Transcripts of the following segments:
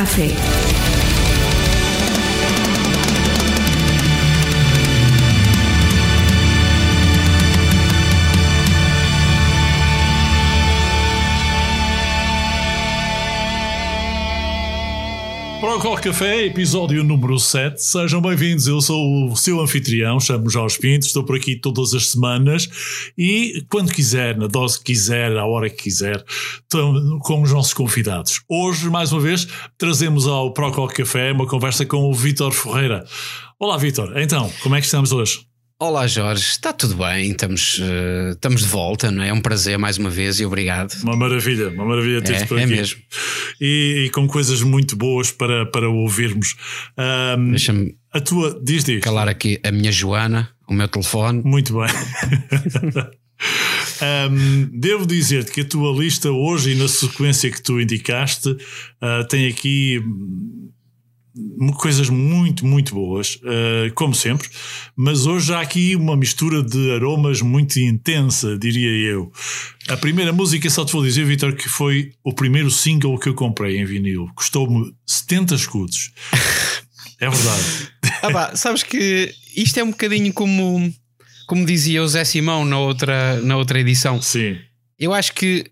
Prog Rock Café. Procol Café, episódio número 7. Sejam bem-vindos. Eu sou o seu anfitrião, chamo Jorge Pinto, estou por aqui todas as semanas e quando quiser, na dose que quiser, à hora que quiser, com os nossos convidados. Hoje, mais uma vez, trazemos ao Procol Café uma conversa com o Vítor Ferreira. Olá, Vítor. Então, como é que estamos hoje? Olá Jorge, está tudo bem, estamos, uh, estamos de volta, não é? É um prazer mais uma vez e obrigado. Uma maravilha, uma maravilha ter-te é, por aqui. É mesmo. E, e, com coisas muito boas para, para ouvirmos. Um, Deixa-me a tua, diz, diz. calar aqui a minha Joana, o meu telefone. Muito bem. um, devo dizer-te que a tua lista hoje e na sequência que tu indicaste uh, tem aqui coisas muito, muito boas, uh, como sempre, mas hoje há aqui uma mistura de aromas muito intensa, diria eu. A primeira música, só te vou dizer, Vitor, que foi o primeiro single que eu comprei em vinil. Custou-me 70 escudos. é verdade. Ah, pá, sabes que isto é um bocadinho como, como dizia o Zé Simão na outra, na outra edição. Sim. Eu acho que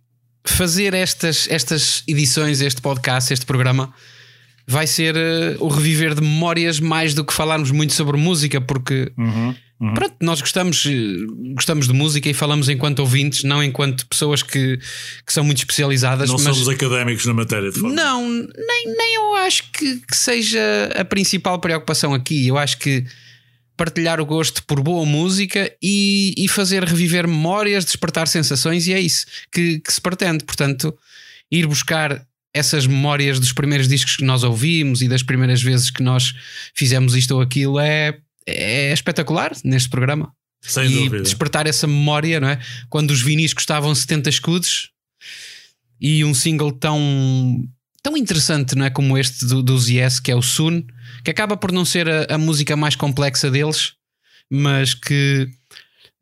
fazer estas, estas edições, este podcast, este programa vai ser uh, o reviver de memórias mais do que falarmos muito sobre música, porque uhum, uhum. Pronto, nós gostamos, gostamos de música e falamos enquanto ouvintes, não enquanto pessoas que, que são muito especializadas. Não mas somos académicos na matéria, de forma. Não, nem, nem eu acho que, que seja a principal preocupação aqui. Eu acho que partilhar o gosto por boa música e, e fazer reviver memórias, despertar sensações, e é isso que, que se pretende. Portanto, ir buscar essas memórias dos primeiros discos que nós ouvimos e das primeiras vezes que nós fizemos isto ou aquilo é, é espetacular neste programa. Sem e dúvida. despertar essa memória, não é? Quando os vinis custavam 70 escudos e um single tão, tão interessante, não é? Como este do, dos Yes, que é o Soon, que acaba por não ser a, a música mais complexa deles, mas que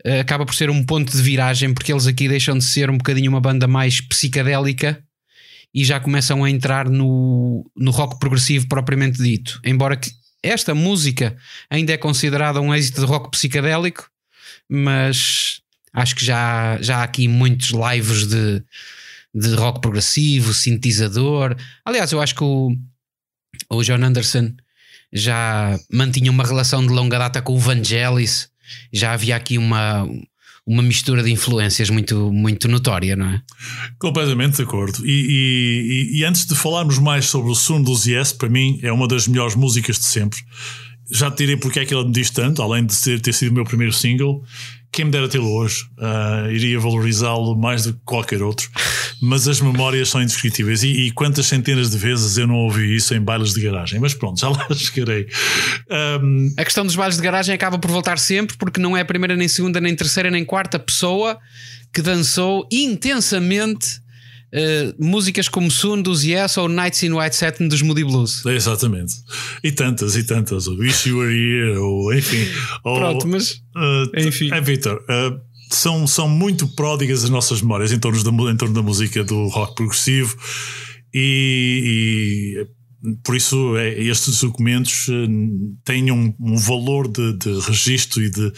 uh, acaba por ser um ponto de viragem, porque eles aqui deixam de ser um bocadinho uma banda mais psicadélica e já começam a entrar no, no rock progressivo propriamente dito. Embora esta música ainda é considerada um êxito de rock psicadélico, mas acho que já, já há aqui muitos lives de, de rock progressivo, sintetizador. Aliás, eu acho que o, o John Anderson já mantinha uma relação de longa data com o Vangelis. Já havia aqui uma, uma mistura de influências muito, muito notória, não é? Completamente de acordo. E, e, e antes de falarmos mais sobre o som dos Yes, para mim é uma das melhores músicas de sempre. Já te direi porque é que ela me diz tanto, além de ter, ter sido o meu primeiro single. Quem me dera tê-lo hoje, uh, iria valorizá-lo mais do que qualquer outro. Mas as memórias são indescritíveis. E, e, quantas centenas de vezes eu não ouvi isso em bailes de garagem? Mas pronto, já lá chegarei. Um... A questão dos bailes de garagem acaba por voltar sempre, porque não é a primeira, nem segunda, nem terceira, nem quarta pessoa que dançou intensamente Uh, músicas como Soon dos Yes ou Nights in White Satin dos Moody Blues. Exatamente. E tantas, e tantas. O Wish You Were Here, ou enfim. Pronto, mas. Uh, enfim. É, Victor. Uh, são, são muito pródigas as nossas memórias em torno da, em torno da música do rock progressivo e, e por isso é, estes documentos têm um, um valor de, de registro e de,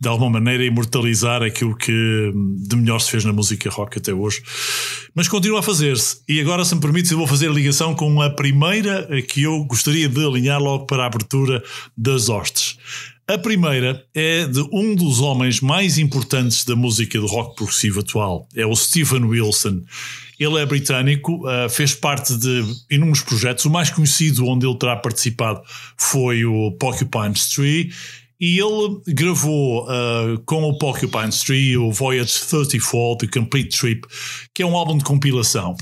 de alguma maneira imortalizar aquilo que de melhor se fez na música rock até hoje. Mas continua a fazer-se. E agora, se me permites, eu vou fazer a ligação com a primeira que eu gostaria de alinhar logo para a abertura das hostes. A primeira é de um dos homens mais importantes da música do rock progressivo atual. É o Stephen Wilson. Ele é britânico, fez parte de inúmeros projetos. O mais conhecido onde ele terá participado foi o Porcupine's Tree e ele gravou uh, com o Porcupine Tree o Voyage 34 The Complete Trip, que é um álbum de compilação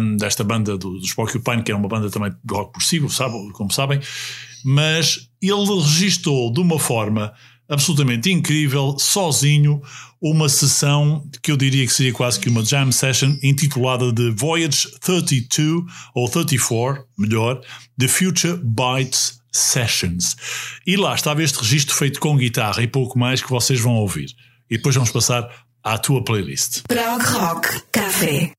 um, desta banda do, dos Porcupine, que é uma banda também de rock progressivo, sabe, como sabem, mas ele registou de uma forma absolutamente incrível, sozinho, uma sessão que eu diria que seria quase que uma jam session intitulada de Voyage 32 ou 34, melhor, The Future Bites Sessions. E lá estava este registro feito com guitarra e pouco mais que vocês vão ouvir. E depois vamos passar à tua playlist. Prog Rock Café.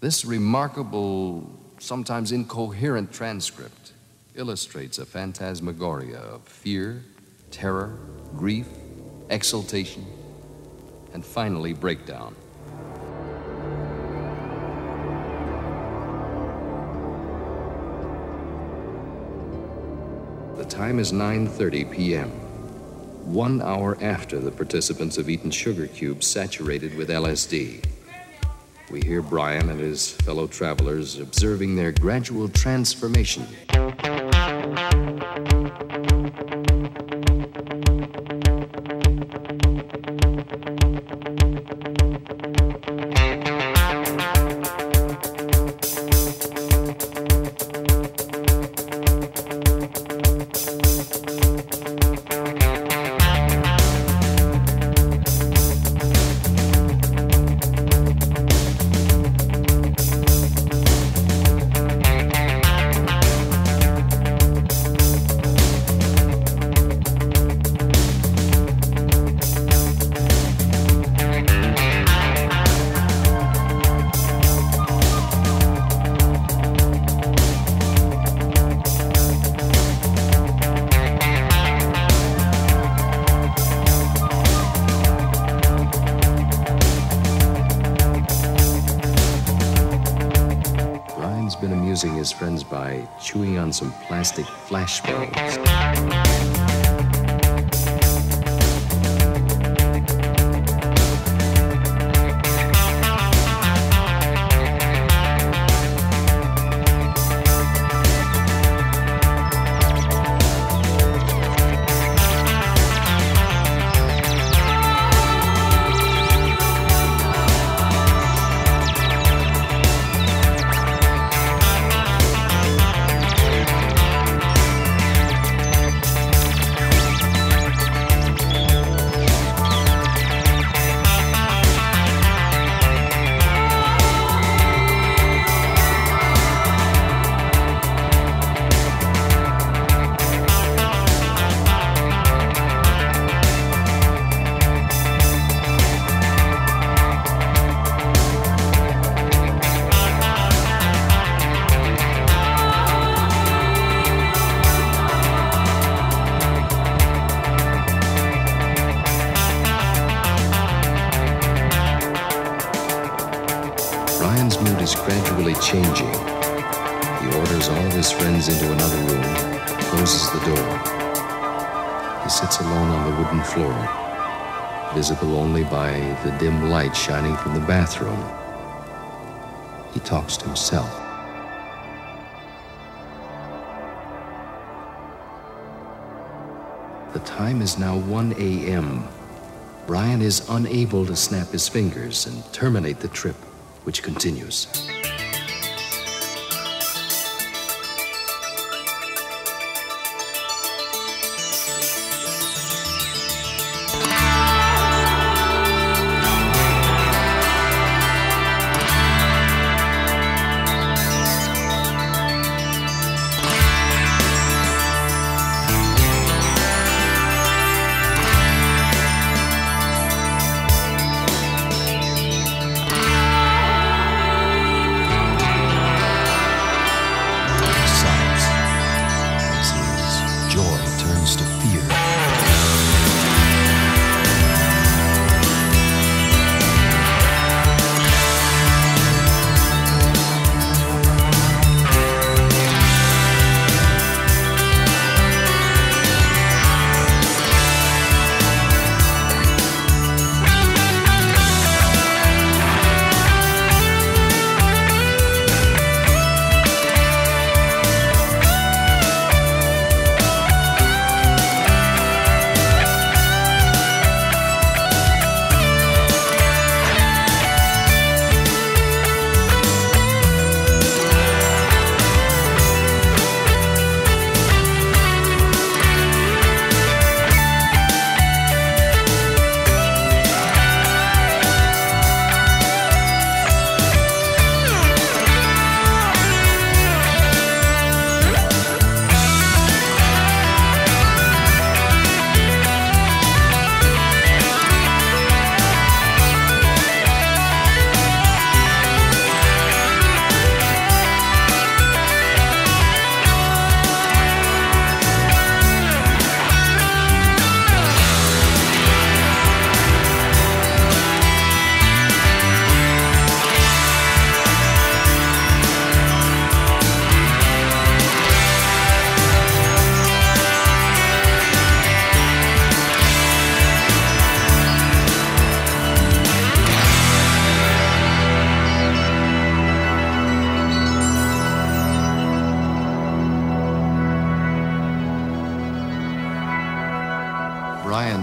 This remarkable sometimes incoherent transcript illustrates a phantasmagoria of fear, terror, grief, exultation, and finally breakdown. The time is 9:30 p.m. 1 hour after the participants have eaten sugar cubes saturated with LSD. We hear Brian and his fellow travelers observing their gradual transformation. Thank you. flashback. Light shining from the bathroom. He talks to himself. The time is now 1 a.m. Brian is unable to snap his fingers and terminate the trip, which continues.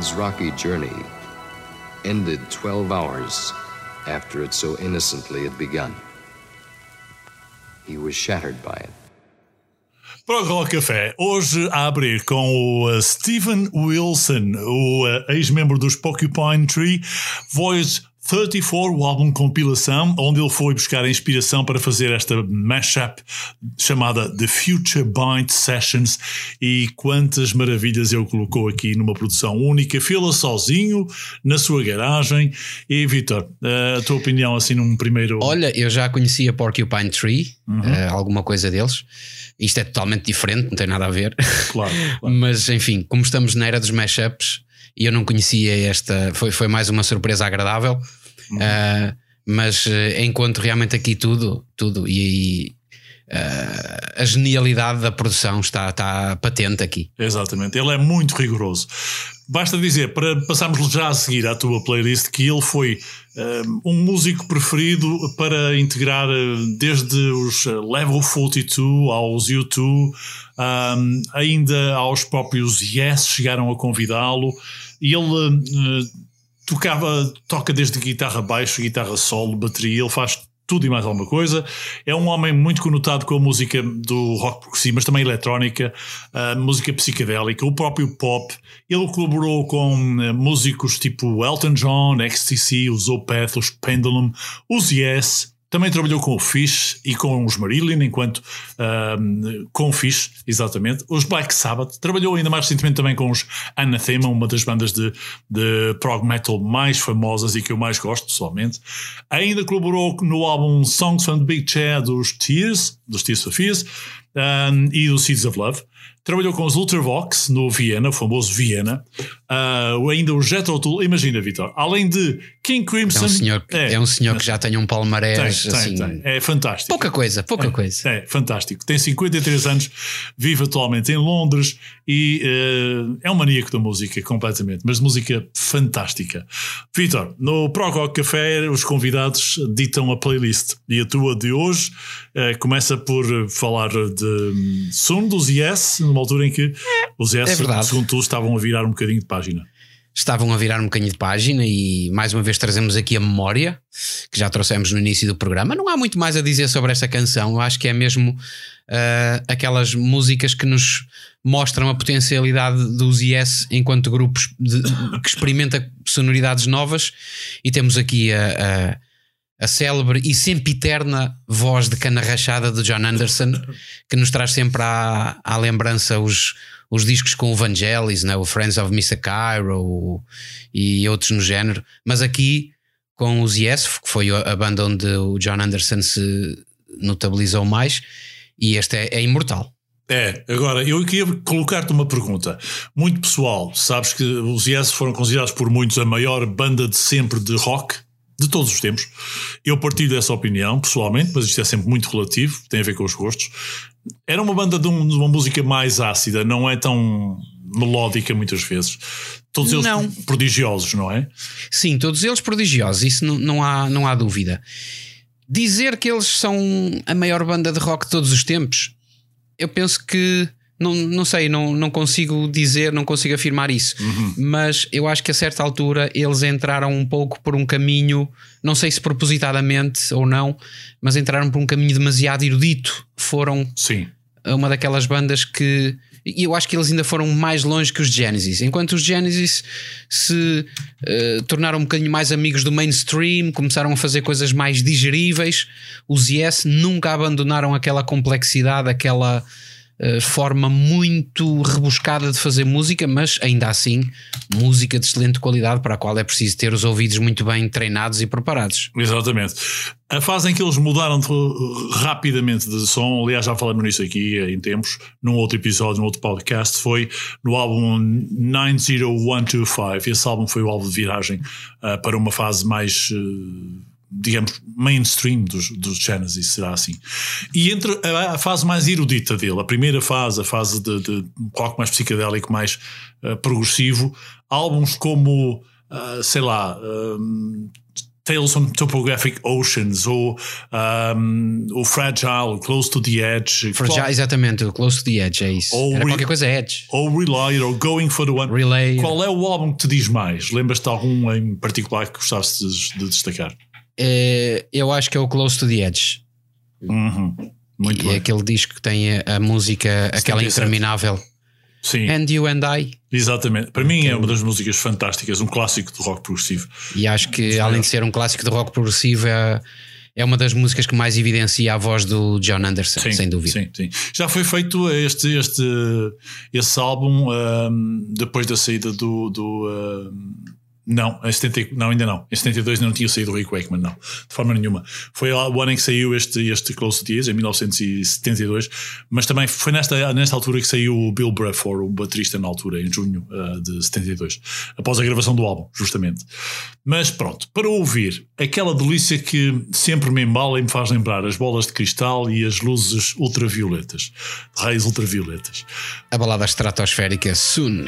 Lion's rocky journey ended 12 hours after it so innocently had begun. He was shattered by it. O Rock Café, hoje a abrir com o uh, Stephen Wilson, o uh, ex-membro dos Porcupine Tree, voz 34, o álbum compilação, onde ele foi buscar a inspiração para fazer esta mashup chamada The Future Bind Sessions e quantas maravilhas ele colocou aqui numa produção única, fê-la sozinho, na sua garagem. E Vitor, a tua opinião assim num primeiro. Olha, eu já conhecia Porcupine Tree, uhum. uh, alguma coisa deles. Isto é totalmente diferente, não tem nada a ver. Claro, claro. Mas enfim, como estamos na era dos mashups e eu não conhecia esta, foi, foi mais uma surpresa agradável. Uhum. Uh, mas uh, encontro realmente aqui tudo, tudo, e, uh, a genialidade da produção está, está patente aqui. Exatamente, ele é muito rigoroso. Basta dizer, para passarmos já a seguir à tua playlist, que ele foi um, um músico preferido para integrar desde os Level 42 aos U2, um, ainda aos próprios Yes, chegaram a convidá-lo. E ele uh, tocava, toca desde guitarra baixo, guitarra solo, bateria, ele faz tudo e mais alguma coisa. É um homem muito conotado com a música do rock progressivo, mas também eletrónica, música psicadélica, o próprio pop. Ele colaborou com uh, músicos tipo Elton John, XTC, os Opeth, os Pendulum, os Yes, também trabalhou com o Fish e com os Marillion, enquanto com o Fish, exatamente. Os Black Sabbath. Trabalhou ainda mais recentemente também com os Anathema, uma das bandas de, de prog metal mais famosas e que eu mais gosto pessoalmente. Ainda colaborou no álbum Songs from the Big Chair dos Tears, dos Tears for Fears, e do Seeds of Love. Trabalhou com os Ultravox no Viena, o famoso Viena. Uh, ainda o Jethro Tull. Imagina, Vitor, além de King Crimson. É um senhor, é, é um senhor que já tem um palmarés. Tem, assim, tem, tem. É fantástico. Pouca coisa, pouca é, coisa. É, fantástico. Tem 53 anos, vive atualmente em Londres e uh, é um maníaco da música, completamente. Mas música fantástica. Vitor, no Pro Rock Café, os convidados ditam a playlist. E a tua de hoje uh, começa por falar de Sun dos Yes numa altura em que os S, é segundo tu, estavam a virar um bocadinho de página. Estavam a virar um bocadinho de página e mais uma vez trazemos aqui a memória que já trouxemos no início do programa. Não há muito mais a dizer sobre esta canção. Eu acho que é mesmo uh, aquelas músicas que nos mostram a potencialidade dos IS enquanto grupos de, que experimenta sonoridades novas e temos aqui a, a a célebre e sempre eterna voz de cana rachada de John Anderson, que nos traz sempre à, à lembrança os, os discos com o Vangelis, né? o Friends of Mr. Cairo e outros no género, mas aqui com os Yes, que foi a banda onde o John Anderson se notabilizou mais, e este é, é imortal. É, agora eu queria colocar-te uma pergunta muito pessoal. Sabes que os Yes foram considerados por muitos a maior banda de sempre de rock de todos os tempos. Eu partilho dessa opinião, pessoalmente, mas isto é sempre muito relativo, tem a ver com os gostos. Era uma banda de, um, de uma música mais ácida, não é tão melódica muitas vezes. Todos eles não. prodigiosos, não é? Sim, todos eles prodigiosos, isso não, não, há, não há dúvida. Dizer que eles são a maior banda de rock de todos os tempos, eu penso que não, não sei, não, não consigo dizer, não consigo afirmar isso, uhum. mas eu acho que a certa altura eles entraram um pouco por um caminho, não sei se propositadamente ou não, mas entraram por um caminho demasiado erudito. Foram Sim. uma daquelas bandas que. E eu acho que eles ainda foram mais longe que os Genesis. Enquanto os Genesis se uh, tornaram um bocadinho mais amigos do mainstream, começaram a fazer coisas mais digeríveis, os Yes nunca abandonaram aquela complexidade, aquela forma muito rebuscada de fazer música, mas ainda assim, música de excelente qualidade para a qual é preciso ter os ouvidos muito bem treinados e preparados. Exatamente. A fase em que eles mudaram de, rapidamente de som, aliás, já falamos nisso aqui em tempos, num outro episódio, num outro podcast, foi no álbum 90125. Esse álbum foi o álbum de viragem uh, para uma fase mais. Uh, digamos, mainstream dos, dos Genesis, será assim. E entre a, a, fase mais erudita dele, a primeira fase, a fase de, de rock mais psicadélico, mais uh, progressivo, álbuns como, uh, sei lá, um, Tales from Topographic Oceans, ou um, o Fragile, Close to the Edge. Fragile, exatamente, o Close to the Edge, é isso. Ou Era qualquer coisa Edge. Ou Relay, ou Going for the One. Relay. Qual é o álbum que te diz mais? Lembras-te de algum em particular que gostaste de, de destacar? É, eu acho que é o Close to the Edge. Uhum. Muito e bem. É aquele disco que tem a, a música, 77. aquela interminável. Sim. And You and I. Exatamente. Para mim é uma das músicas fantásticas, um clássico do rock progressivo. E acho que, além de ser um clássico de rock progressivo, é, é uma das músicas que mais evidencia a voz do John Anderson, sim, sem dúvida. Sim, sim. Já foi feito este, este, esse álbum um, depois da saída do. do um, não, em 70, não, ainda não. Em 72 ainda não tinha saído o Rick Wakeman, não. De forma nenhuma. Foi o ano em que saiu este, este Close to em 1972, mas também foi nesta, nesta altura que saiu o Bill Bruford, o baterista na altura, em junho uh, de 72, após a gravação do álbum, justamente. Mas pronto, para ouvir aquela delícia que sempre me embala e me faz lembrar as bolas de cristal e as luzes ultravioletas, raios ultravioletas. A balada estratosférica Soon.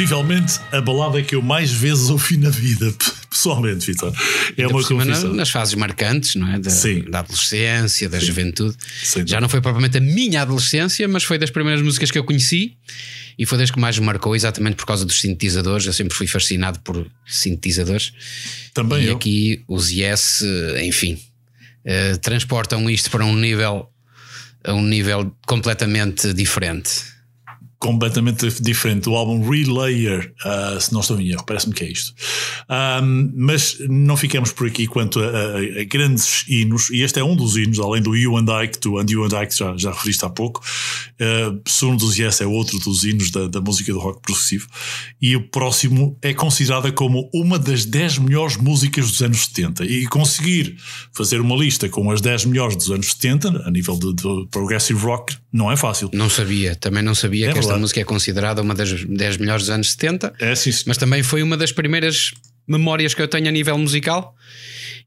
Possivelmente a balada que eu mais vezes ouvi na vida, pessoalmente, Vitor. É uma confissão. Nas fases marcantes, não é? Da, Sim. da adolescência, da Sim. juventude. Sem Já não foi propriamente a minha adolescência, mas foi das primeiras músicas que eu conheci e foi das que mais me marcou, exatamente por causa dos sintetizadores. Eu sempre fui fascinado por sintetizadores. Também e eu. aqui os Yes, eh, enfim, eh, transportam isto para um nível, a um nível completamente diferente. Completamente diferente do álbum Relayer, uh, se não estou em erro, parece-me que é isto. Um, mas não ficamos por aqui quanto a, a- a grandes hinos, e este é um dos hinos, além do You and I, que tu and You and I, que já, já referiste há pouco. Uh, Soon dos Yes é outro dos hinos da, da música do rock progressivo, e o próximo é considerada como uma das 10 melhores músicas dos anos 70. E conseguir fazer uma lista com as 10 melhores dos anos 70, a nível de, de progressive rock, não é fácil. Não sabia, também não sabia É que esta verdade. música é considerada uma das 10 melhores dos anos 70. É sim, senhor. mas também foi uma das primeiras memórias que eu tenho a nível musical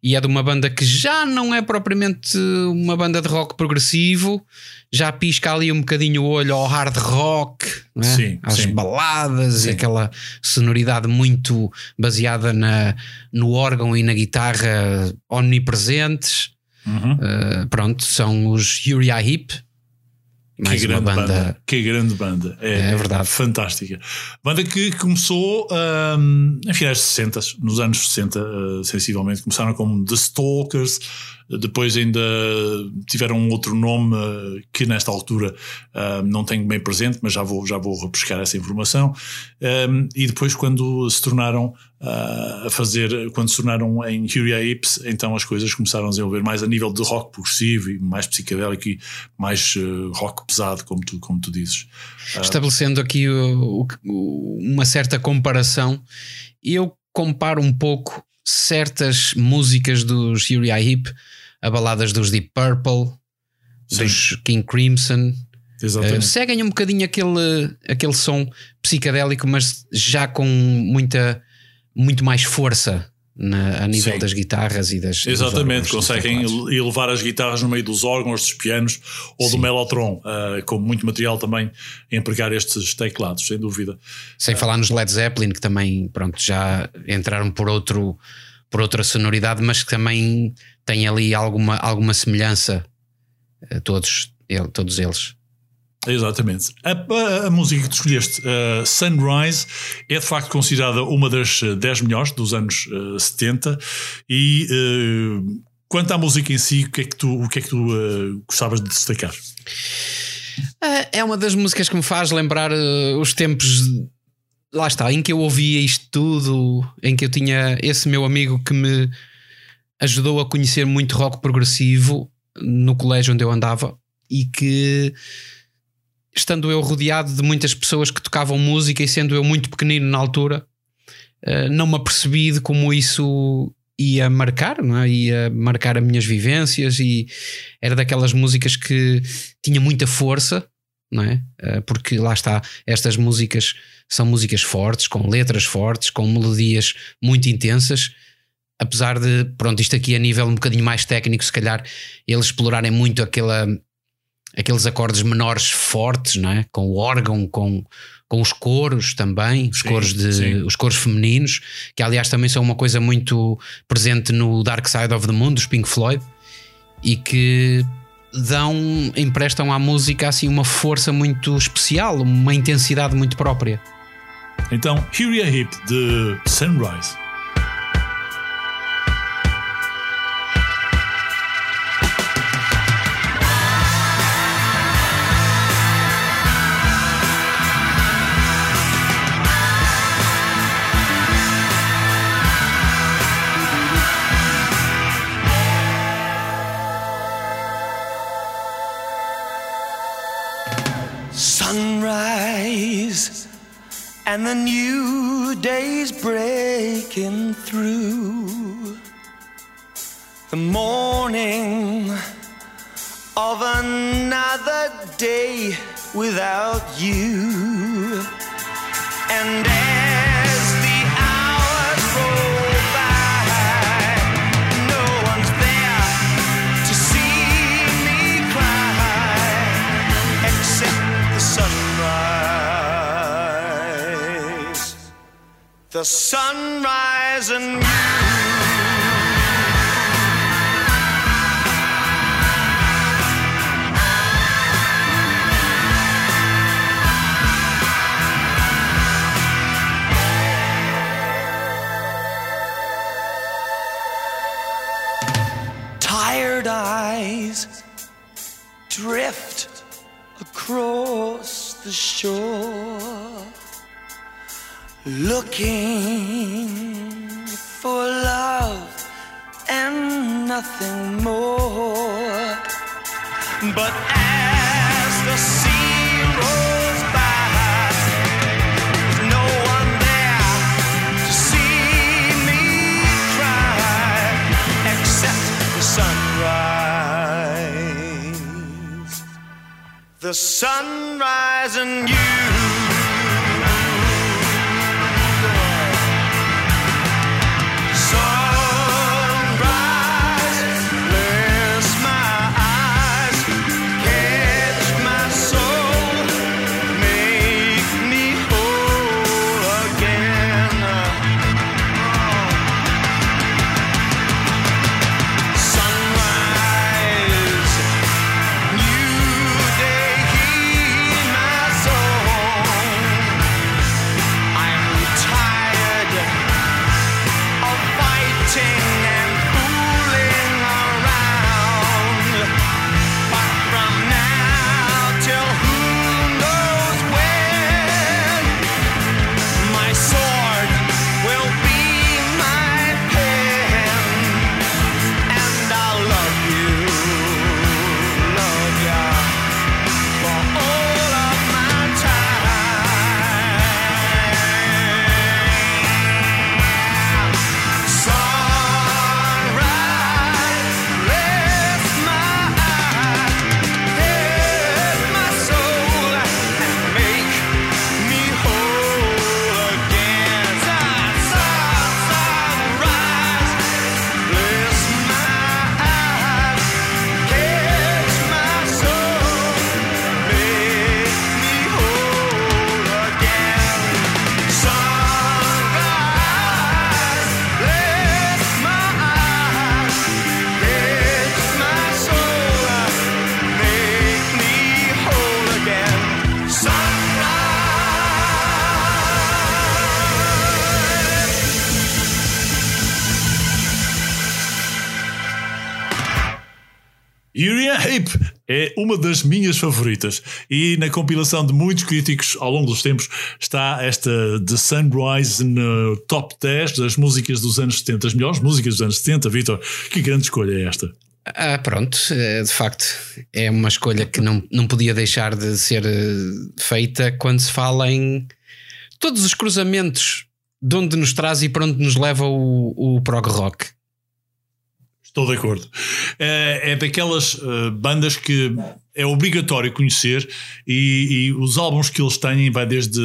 e é de uma banda que já não é propriamente uma banda de rock progressivo, já pisca ali um bocadinho o olho ao hard rock, é? Sim, às sim. baladas Sim. e aquela sonoridade muito baseada na, no órgão e na guitarra omnipresentes. Uhum. Uh, pronto, são os Uriah Heep. Mais que grande banda. banda. Que grande banda. É, É verdade. Fantástica. Banda que começou um, em finais de 60, nos anos 60, uh, sensivelmente. Começaram como The Stalkers, depois ainda tiveram um outro nome uh, que nesta altura uh, não tenho bem presente, mas já vou, já vou repescar essa informação. Um, e depois, quando se tornaram uh, a fazer, quando se tornaram em Uriah Heeps, então as coisas começaram a desenvolver mais a nível de rock progressivo e mais psicadélico e mais rock pesado, como tu, como tu dizes. Estabelecendo aqui uma certa comparação, eu comparo um pouco certas músicas dos Uriah Heep a baladas dos Deep Purple, dos King Crimson. Eh, Exatamente. seguem um bocadinho aquele, aquele som psicadélico, mas já com muita, muito mais força na- a nível Sim. das guitarras e das. Exatamente, conseguem elevar as guitarras no meio dos órgãos, dos pianos ou do Sim. Mellotron, uh, com muito material também a empregar estes teclados, sem dúvida. Sem falar nos Led Zeppelin, que também pronto, já entraram por, outro, por outra sonoridade, mas que também têm ali alguma, alguma semelhança, eh, todos, ele- todos eles. Exatamente. A, a- a música que tu escolheste, uh, Sunrise, é de facto considerada uma das uh, 10 melhores dos anos uh, 70. E uh, quanto à música em si, o que é que tu, o que é que tu uh, gostavas de destacar? É é uma das músicas que me faz lembrar eh, os tempos. Lá está, em que eu ouvia isto tudo, em que eu tinha esse meu amigo que me ajudou a conhecer muito rock progressivo no colégio onde eu andava e que, estando eu rodeado de muitas pessoas que tocavam música e sendo eu muito pequenino na altura, eh, não me apercebi de como isso ia marcar, não é? ia marcar as minhas vivências e era daquelas músicas que tinha muita força, não é? Eh, Porque lá está, estas músicas são músicas fortes, com letras fortes, com melodias muito intensas. Apesar de, pronto, isto aqui a nível um bocadinho mais técnico, se calhar eles explorarem muito aquela, aqueles acordes menores fortes, não é? Com o órgão, com, com os coros também, os Sim, coros de sim. os coros femininos, que aliás também são uma coisa muito presente no Dark Side of the Moon dos Pink Floyd e que dão, emprestam à música assim uma força muito especial, uma intensidade muito própria. Então, Uriah Heep de Sunrise. Sunrise and the new day's breaking through. The morning of another day without you. And the sunrise and you. Tired eyes drift across the shore looking for love and nothing more. But as the sea rolls by, no one there to see me cry except the sunrise. The sunrise and you. É uma das minhas favoritas. E na compilação de muitos críticos ao longo dos tempos está esta The Sunrise no top 10 das músicas dos anos 70, as melhores músicas dos anos 70. Vitor, que grande escolha é esta? Ah, pronto, é, de facto, é uma escolha que não, não podia deixar de ser eh, feita quando se fala em todos os cruzamentos de onde nos traz e para onde nos leva o, o prog rock. Estou de acordo. É, é daquelas uh, bandas que é obrigatório conhecer e, e, os álbuns que eles têm vai desde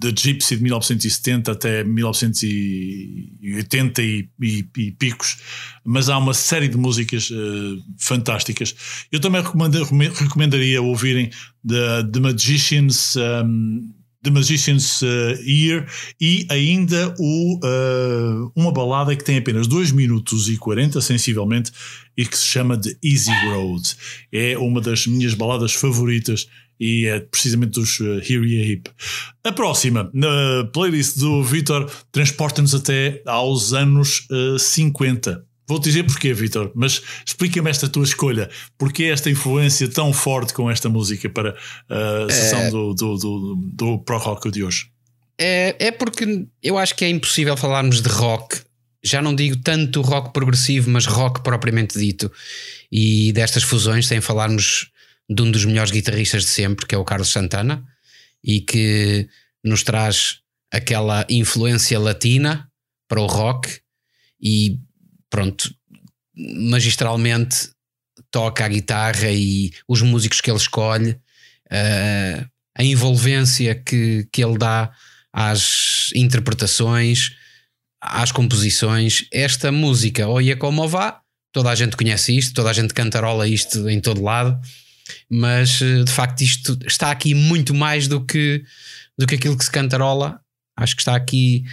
The Gypsy de 1970 até 1980 e, e, e picos, mas há uma série de músicas uh, fantásticas. Eu também recomendaria ouvirem The, The Magicians um, The Magician's uh, Ear e ainda o, uh, uma balada que tem apenas 2 minutos e 40, sensivelmente, e que se chama The Easy Road. É uma das minhas baladas favoritas e é precisamente dos uh, Here Ya Hip. A próxima, na playlist do Vitor, transporta-nos até aos anos uh, 50. Vou-te dizer porquê, Vitor, mas explica-me esta tua escolha. Porquê esta influência tão forte com esta música para a sessão é... do, do, do, do Pro Rock de hoje? É, é porque eu acho que é impossível falarmos de rock. Já não digo tanto rock progressivo, mas rock propriamente dito. E destas fusões, sem falarmos de um dos melhores guitarristas de sempre, que é o Carlos Santana, e que nos traz aquela influência latina para o rock. E pronto, magistralmente toca a guitarra e os músicos que ele escolhe, uh, a envolvência que, que ele dá às interpretações, às composições. Esta música, Oia Como Vá, toda a gente conhece isto, toda a gente cantarola isto em todo lado, mas eh, de facto isto está aqui muito mais do que, do que aquilo que se cantarola. Acho que está aqui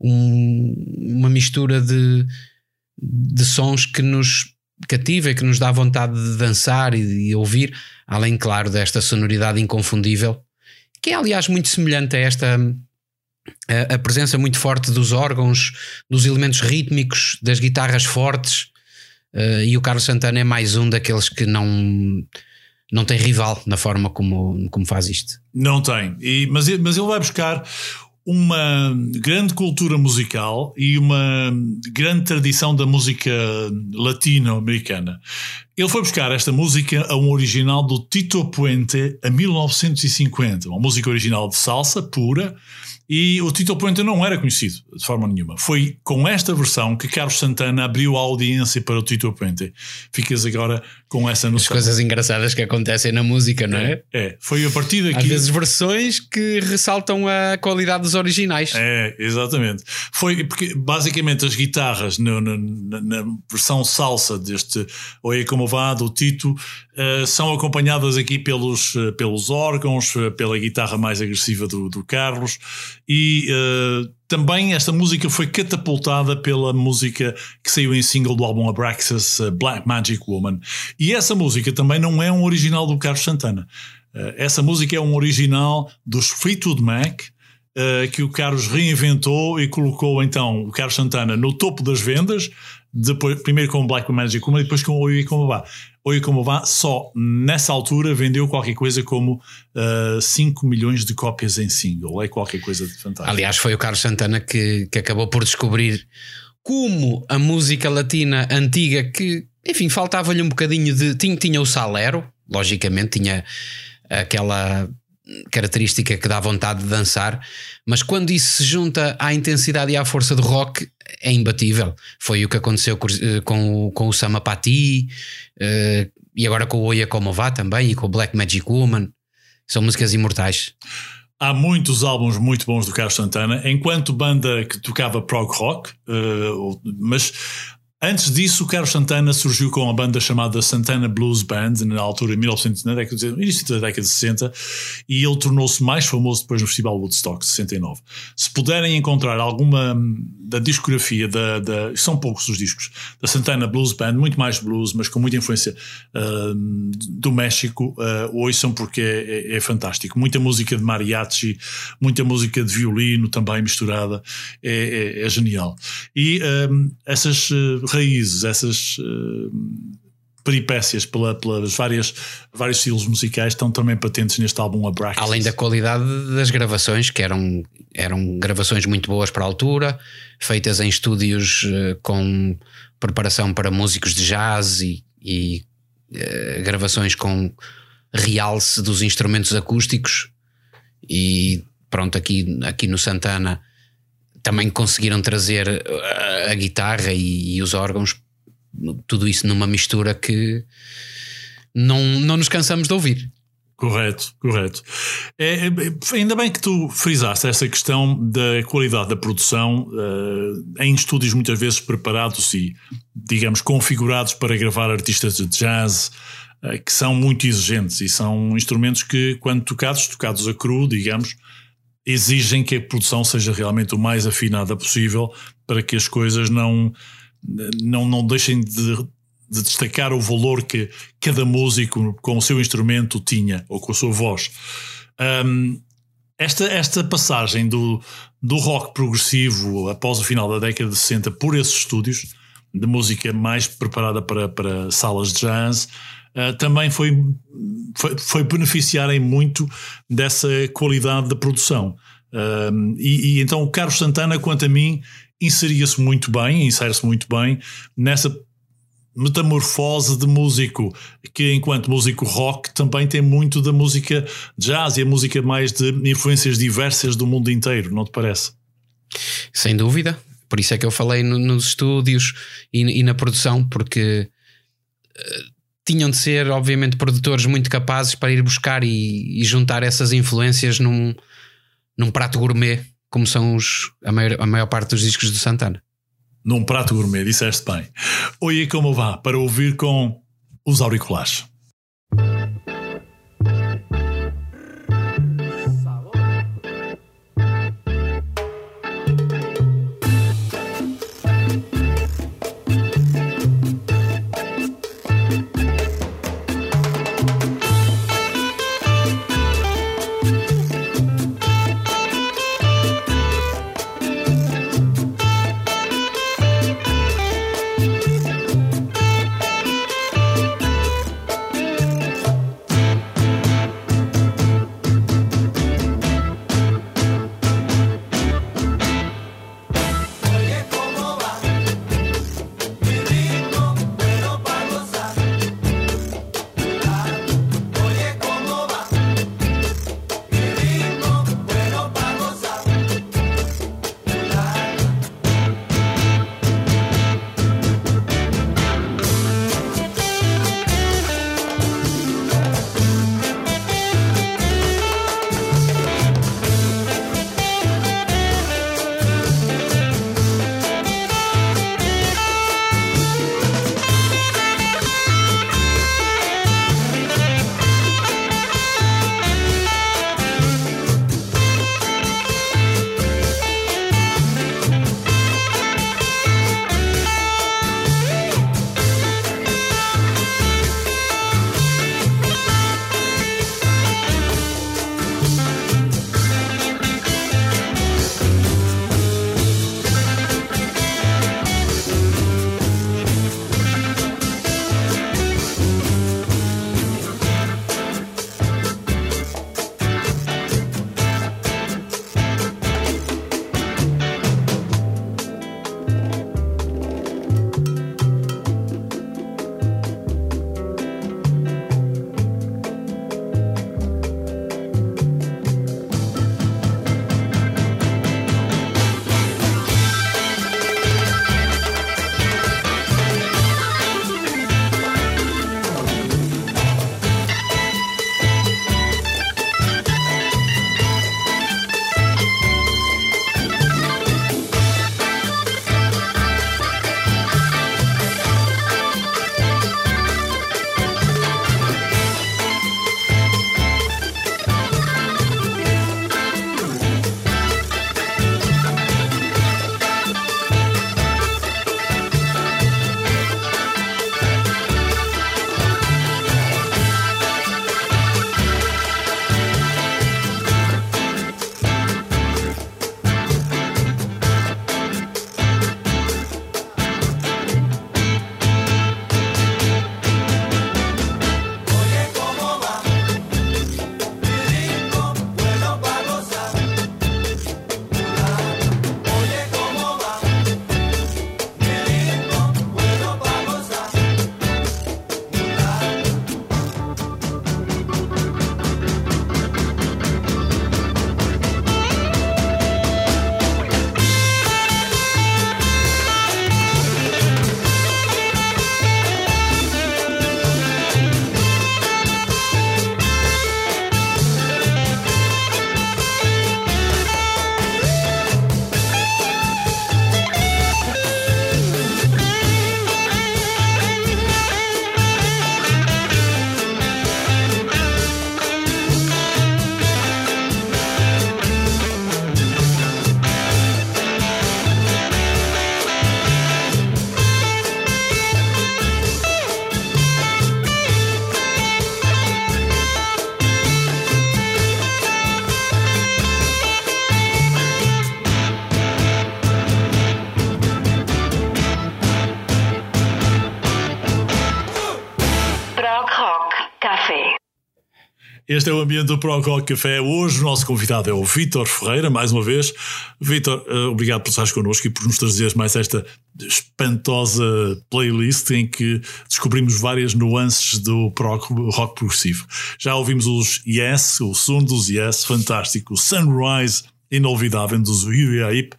um, uma mistura de, de sons que nos cativa e que nos dá vontade de dançar e de ouvir, além, claro, desta sonoridade inconfundível, que é, aliás, muito semelhante a esta. A, a presença muito forte dos órgãos, dos elementos rítmicos, das guitarras fortes, uh, e o Carlos Santana é mais um daqueles que não, não tem rival na forma como, como faz isto. Não tem, e, mas, mas ele vai buscar uma grande cultura musical e uma grande tradição da música latino-americana. Ele foi buscar esta música a um original do Tito Puente a 1950, uma música original de salsa pura, e o Tito Puente não era conhecido de forma nenhuma. Foi com esta versão que Carlos Santana abriu a audiência para o Tito Puente. Ficas agora com essa noção. As coisas engraçadas que acontecem na música, não é? É, é. foi a partir daqui. Às vezes versões que ressaltam a qualidade dos originais. É, exatamente. Foi porque basicamente as guitarras na, na, na versão salsa deste Oye Como Vá, do Tito, uh, são acompanhadas aqui pelos, uh, pelos órgãos, uh, pela guitarra mais agressiva do, do Carlos e uh, também esta música foi catapultada pela música que saiu em single do álbum Abraxas, uh, Black Magic Woman. E essa música também não é um original do Carlos Santana. Uh, essa música é um original dos Fleetwood Mac, que o Carlos reinventou e colocou então o Carlos Santana no topo das vendas, depois, primeiro com o Black Woman e depois com o Vá. Oi Como Vá só nessa altura vendeu qualquer coisa como uh, 5 milhões de cópias em single. É qualquer coisa de fantástico. Aliás, foi o Carlos Santana que, que acabou por descobrir como a música latina antiga, que enfim, faltava-lhe um bocadinho de. Tinha, tinha o salero, logicamente, tinha aquela característica que dá vontade de dançar, mas quando isso se junta à intensidade e à força do rock, é imbatível. Foi o que aconteceu com, eh, com, com o Samapati uh, e agora com o Oia Como Vá também e com o Black Magic Woman. São músicas imortais. Há muitos álbuns muito bons do Carlos Santana, enquanto banda que tocava prog rock, uh, mas Antes disso, o Carlos Santana surgiu com uma banda chamada Santana Blues Band, na altura, em 1900, na década, início da década de 60, e ele tornou-se mais famoso depois no Festival Woodstock, 69. Se puderem encontrar alguma da discografia, da, da, são poucos os discos, da Santana Blues Band, muito mais blues, mas com muita influência uh, do México, uh, ouçam porque é, é, é, fantástico. Muita música de mariachi, muita música de violino também misturada, é, é, é genial. E um, essas raízes, essas uh, peripécias pela, pelas várias vários estilos musicais estão também patentes neste álbum Abraxas. Além da qualidade das gravações, que eram, eram gravações muito boas para a altura, feitas em estúdios uh, com preparação para músicos de jazz e, e uh, gravações com realce dos instrumentos acústicos e pronto, aqui, aqui no Santana também conseguiram trazer a, a guitarra e, e, os órgãos, tudo isso numa mistura que não, não nos cansamos de ouvir. Correto, correto. É, é, ainda bem que tu frisaste essa questão da qualidade da produção uh, em estúdios muitas vezes preparados e, digamos, configurados para gravar artistas de jazz uh, que são muito exigentes e são instrumentos que, quando tocados, tocados a cru, digamos, exigem que a produção seja realmente o mais afinada possível para que as coisas não, não, não deixem de, de destacar o valor que cada músico com o seu instrumento tinha ou com a sua voz. Um, esta, esta passagem do, do rock progressivo após o final da década de 60 por esses estúdios de música mais preparada para, para salas de jazz uh, também foi, foi, foi beneficiarem muito dessa qualidade da produção. Uh, e, e, então o Carlos Santana, quanto a mim, inseria-se muito bem, insere-se muito bem nessa metamorfose de músico, que enquanto músico rock também tem muito da música jazz e a música mais de influências diversas do mundo inteiro, não te parece? Sem dúvida. Por isso é que eu falei no, nos estúdios e, e, na produção, porque uh, tinham de ser, obviamente, produtores muito capazes para ir buscar e, e juntar essas influências num, num prato gourmet, como são os, a, maior, a maior parte dos discos do Santana. Num prato gourmet, disseste bem. Oi, como vá? Para ouvir com os auriculares. Este é o ambiente do Pro Rock Café. Hoje o nosso convidado é o Vítor Ferreira, mais uma vez. Vítor, eh, obrigado por estares connosco e por nos trazeres mais esta espantosa playlist em que descobrimos várias nuances do Pro Rock progressivo. Já ouvimos os Yes, o som dos Yes, fantástico, Sunrise inolvidável dos Uriaip,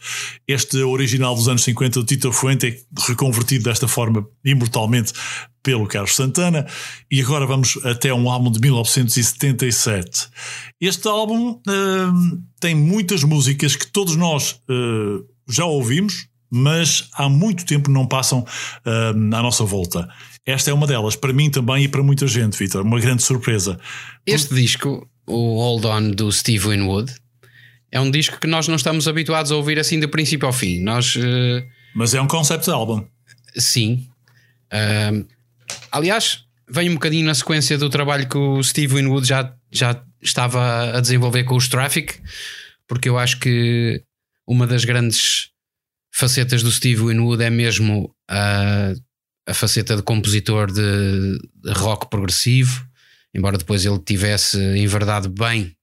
este original dos anos 50 do Tito Fuente, reconvertido desta forma imortalmente pelo Carlos Santana, e agora vamos até um álbum de 1977. Este álbum uh, tem muitas músicas que todos nós uh, já ouvimos, mas há muito tempo não passam uh, à nossa volta. Esta é uma delas, para mim também e para muita gente, Vitor, uma grande surpresa. Este disco, o Hold On do Steve Winwood, é um disco que nós não estamos habituados a ouvir assim do princípio ao fim. Nós, uh... Mas é um concept álbum. Sim. Uh, aliás, vem um bocadinho na sequência do trabalho que o Steve Winwood já, já estava a desenvolver com os Traffic, porque eu acho que uma das grandes facetas do Steve Winwood é mesmo a, a faceta de compositor de, de rock progressivo, embora depois ele tivesse enverdado bem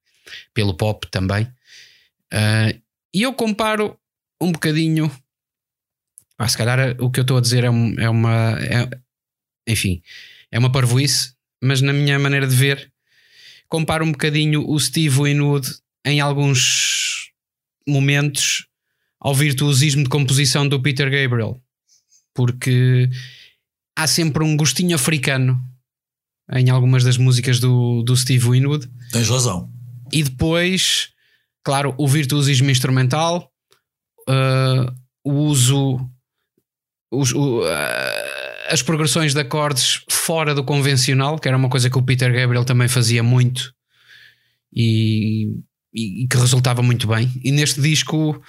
pelo pop também. Uh, e eu comparo um bocadinho. Ah, se calhar o que eu estou a dizer é, é uma. É, enfim, é uma parvoíce, mas na minha maneira de ver, comparo um bocadinho o Steve Winwood em alguns momentos ao virtuosismo de composição do Peter Gabriel, porque há sempre um gostinho africano em algumas das músicas do, do Steve Winwood. Tens razão. E depois Claro, o virtuosismo instrumental, uh, o uso, os, uh, as progressões de acordes fora do convencional, que era uma coisa que o Peter Gabriel também fazia muito e, e, e que resultava muito bem. E neste disco, uh,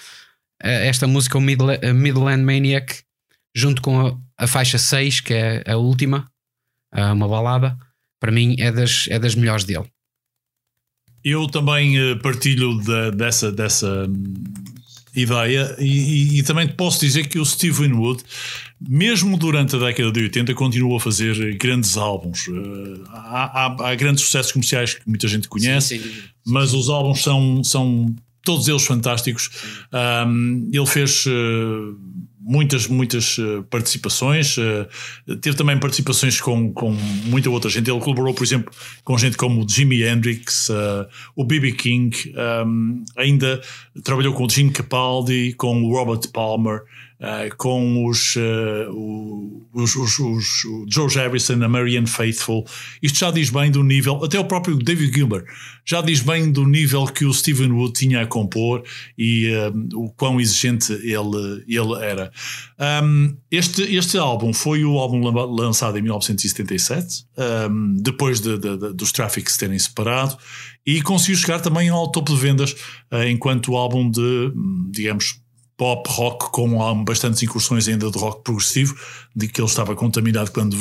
esta música, o Midland Maniac, junto com a, a, faixa 6, que é a última, uma balada, para mim é das, é das melhores dele. Eu também eh, partilho de, dessa, dessa hum, ideia e, e, e, também posso dizer que o Steve Winwood, mesmo durante a década de 80, continuou a fazer grandes álbuns. Eh, há, há, há grandes sucessos comerciais que muita gente conhece, sim, sim. mas os álbuns são, são todos eles fantásticos. Um, ele fez. Uh, muitas, muitas eh, participações. Eh, teve também participações com, com muita outra gente. Ele colaborou, por exemplo, com gente como o Jimi Hendrix, uh, o B.B. King, um, ainda trabalhou com o Gene Capaldi, com o Robert Palmer. Uh, com os, uh, os, os, os, o Joe Harrison, a Marianne Faithful. Isto já diz bem do nível, até o próprio David Gilbert já diz bem do nível que o Stephen Wood tinha a compor e uh, o quão exigente ele, ele era. Um, este, este álbum foi o álbum lançado em 1977, um, depois de, de, de, dos Traffics terem separado, e conseguiu chegar também ao topo de vendas enquanto álbum de, digamos, pop rock com bastantes incursões ainda de rock progressivo, de que ele estava contaminado quando,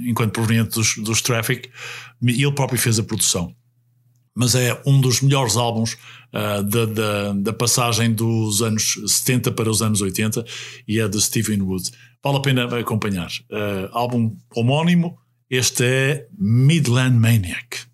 enquanto proveniente dos, dos Traffic, e ele próprio fez a produção. Mas é um dos melhores álbuns uh, da, da, da, passagem dos anos 70 para os anos 80 e é de Stephen Wood. Vale a pena acompanhar. Uh, álbum homónimo, este é Midland Maniac.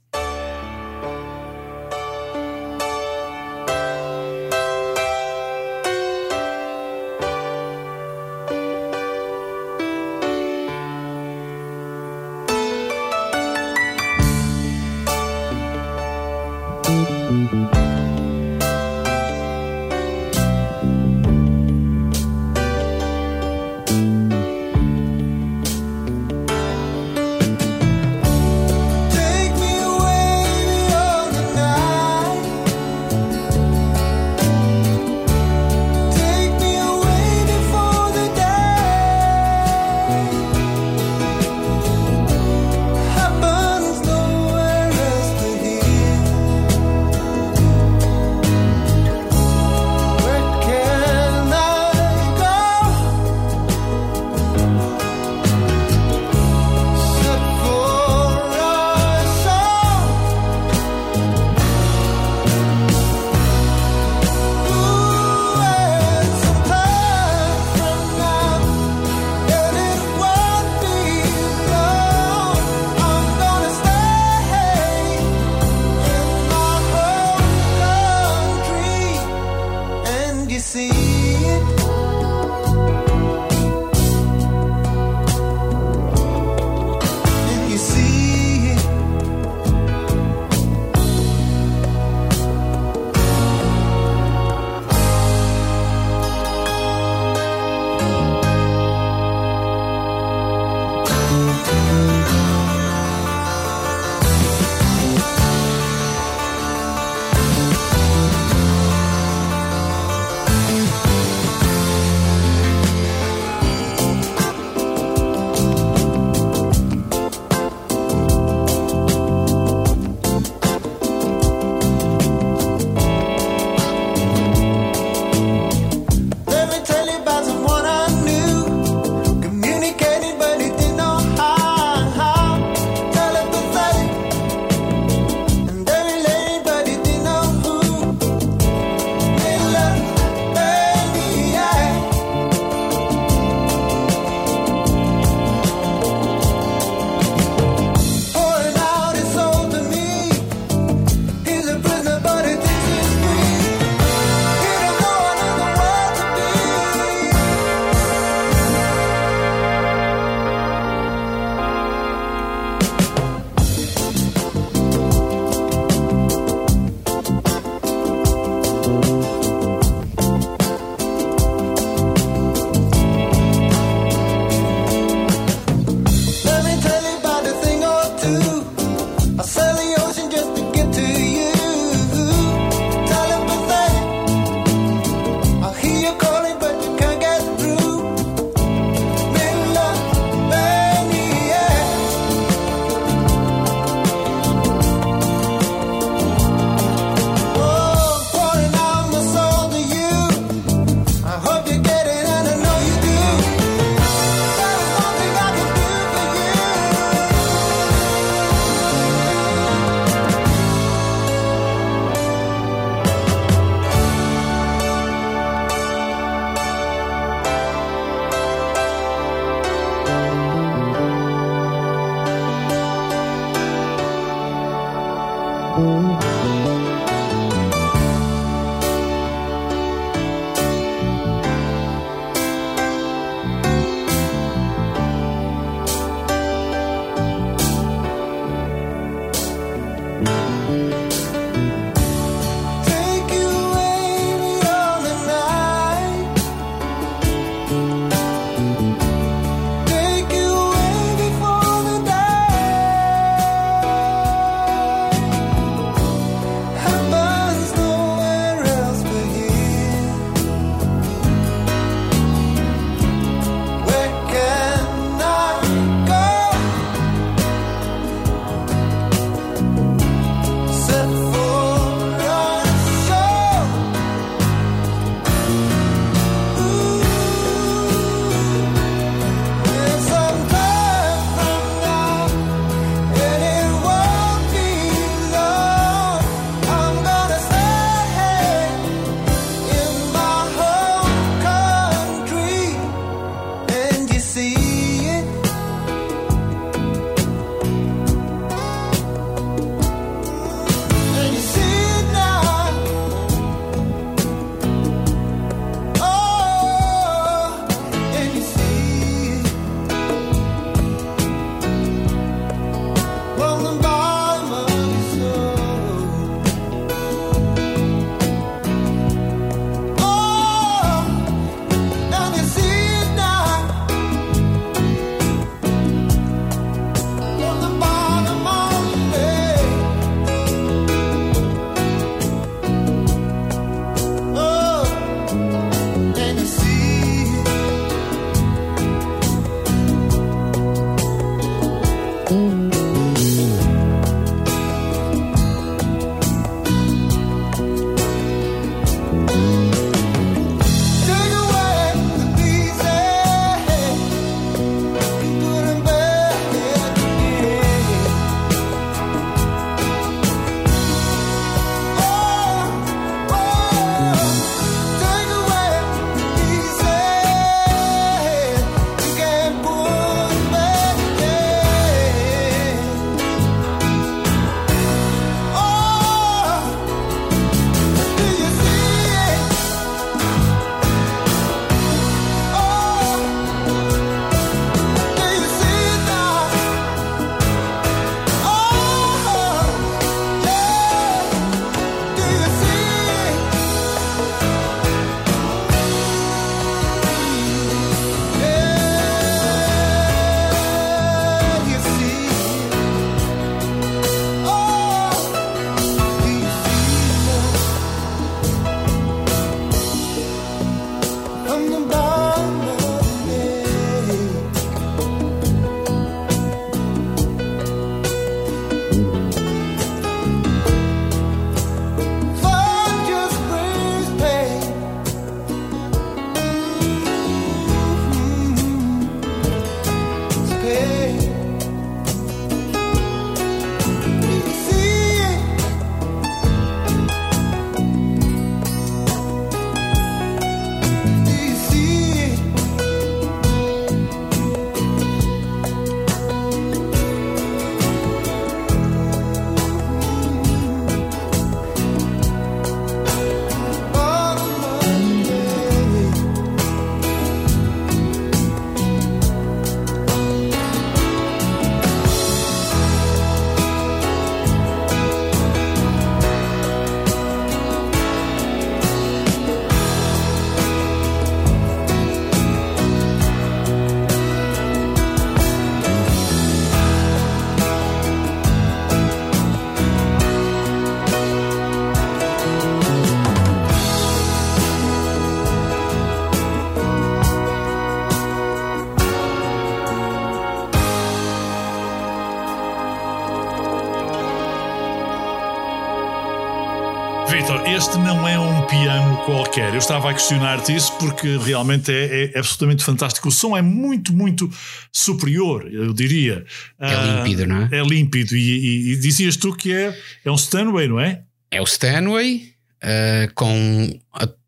Não é um piano qualquer. Eu estava a questionar-te isso porque realmente é, é absolutamente fantástico. O som é muito, muito superior, eu diria. É Ah, límpido, não é? É límpido. E, e- e dizias tu que é, é um Stanway, não é? É o Stanway eh, com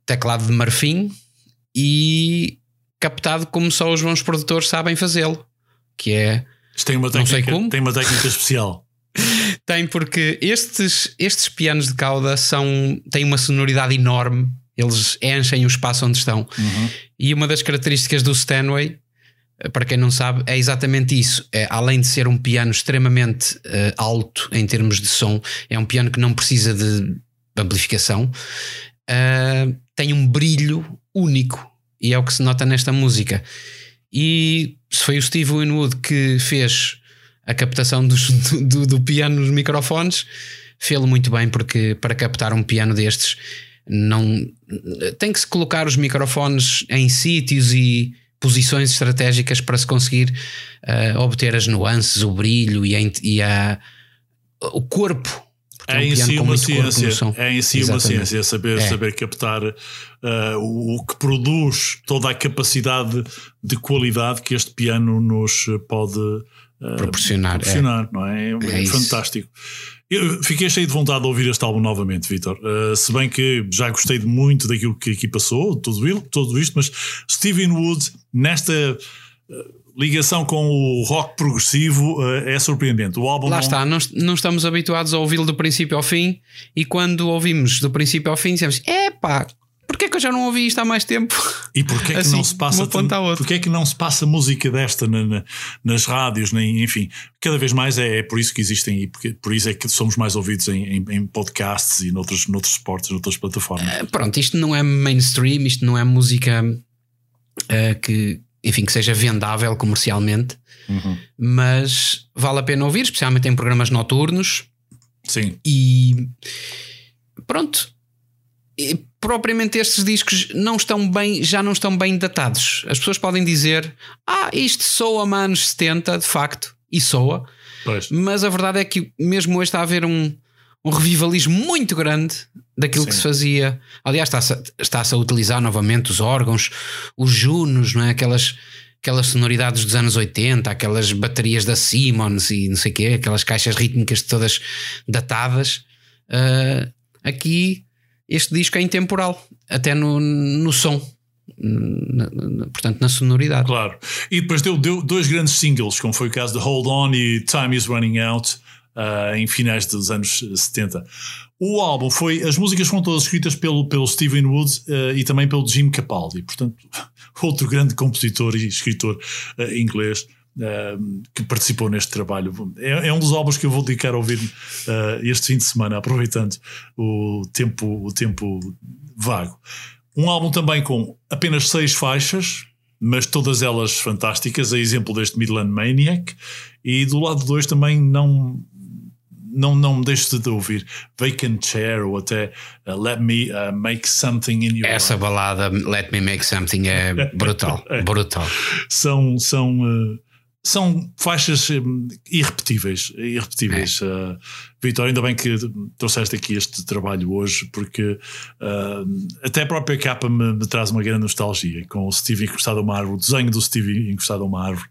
teclado de marfim e captado como só os bons produtores sabem fazê-lo. Que é. Isto tem uma técnica, tem uma técnica especial. Tem porque estes, estes pianos de cauda são, têm uma sonoridade enorme. Eles enchem o espaço onde estão. E uma das características do Stanway, eh, para quem não sabe, é exatamente isso. É, além de ser um piano extremamente eh, alto em termos de som, é um piano que não precisa de amplificação, eh, tem um brilho único. E é o que se nota nesta música. E se foi o Steve Winwood que fez a captação dos- do, do- piano nos microfones, fê-lo muito bem, porque para captar um piano destes não tem que se colocar os microfones em sítios e posições estratégicas para se conseguir ah, obter as nuances, o brilho e, a, e a- o corpo. É um em piano si uma ciência. É em si uma Exatamente. ciência saber, É. saber captar ah, o, o que produz toda a capacidade de qualidade que este piano nos pode ah, Proporcionar, é. proporcionar, não é? É, É fantástico. Eu fiquei cheio de vontade de ouvir este álbum novamente, Vitor. Ah, se bem que já gostei de muito daquilo que aqui passou, tudo, tudo isto, mas Steven Wood, nesta ah, ligação com o rock progressivo, ah, é surpreendente. O álbum Lá não- está, não, não estamos habituados a ouvi-lo do princípio ao fim e quando ouvimos do princípio ao fim dizemos: epá, porquê que eu já não ouvi isto há mais tempo? E porquê é que Assim, não se passa porquê é que não se passa música desta na- na- nas rádios, nem, enfim, cada vez mais é, é por isso que existem e porque, por isso é que somos mais ouvidos em, em- em podcasts e noutros, noutros suportes, noutras plataformas. Pronto, isto não é mainstream, isto não é música eh, que, enfim, que seja vendável comercialmente, Uhum. mas vale a pena ouvir, especialmente em programas noturnos. Sim, E pronto. E propriamente estes discos não estão bem, já não estão bem datados. As pessoas podem dizer: Ah, isto soa-me anos 70, de facto, e soa, pois. mas a verdade é que mesmo hoje está a haver um, um revivalismo muito grande daquilo que Sim. se fazia. Aliás, está-se a, está-se a utilizar novamente os órgãos, os junos, não é? aquelas, aquelas sonoridades dos anos 80, aquelas baterias da Simmons e não sei o quê, aquelas caixas rítmicas todas datadas. Ah, aqui, este disco é intemporal, até no, no som. Na- na- portanto, na sonoridade. Claro. E depois deu, deu dois grandes singles, como foi o caso de Hold On e Time Is Running Out, ah, em finais dos anos 70. O álbum foi. As músicas foram todas escritas pelo, pelo Steven Woods ah, e também pelo Jim Capaldi, portanto, outro grande compositor e escritor ah, inglês. Ah, que participou neste trabalho. É, é um dos álbuns que eu vou dedicar a ouvir ah, este fim de semana, aproveitando o tempo, o tempo vago. Um álbum também com apenas seis faixas, mas todas elas fantásticas, a exemplo deste Midland Maniac. E do lado 2 também não, não, não me deixe de ouvir Vacant Chair ou até uh, Let Me uh, Make Something in Your Essa Life. balada Let Me Make Something é brutal, brutal. São, são, uh, são faixas um, irrepetíveis. irrepetíveis. Uh, Vitor, ainda bem que trouxeste aqui este trabalho hoje, porque uh, até a própria capa me, me traz uma grande nostalgia, com o Steve encostado a uma árvore, o desenho do Steve encostado a uma árvore,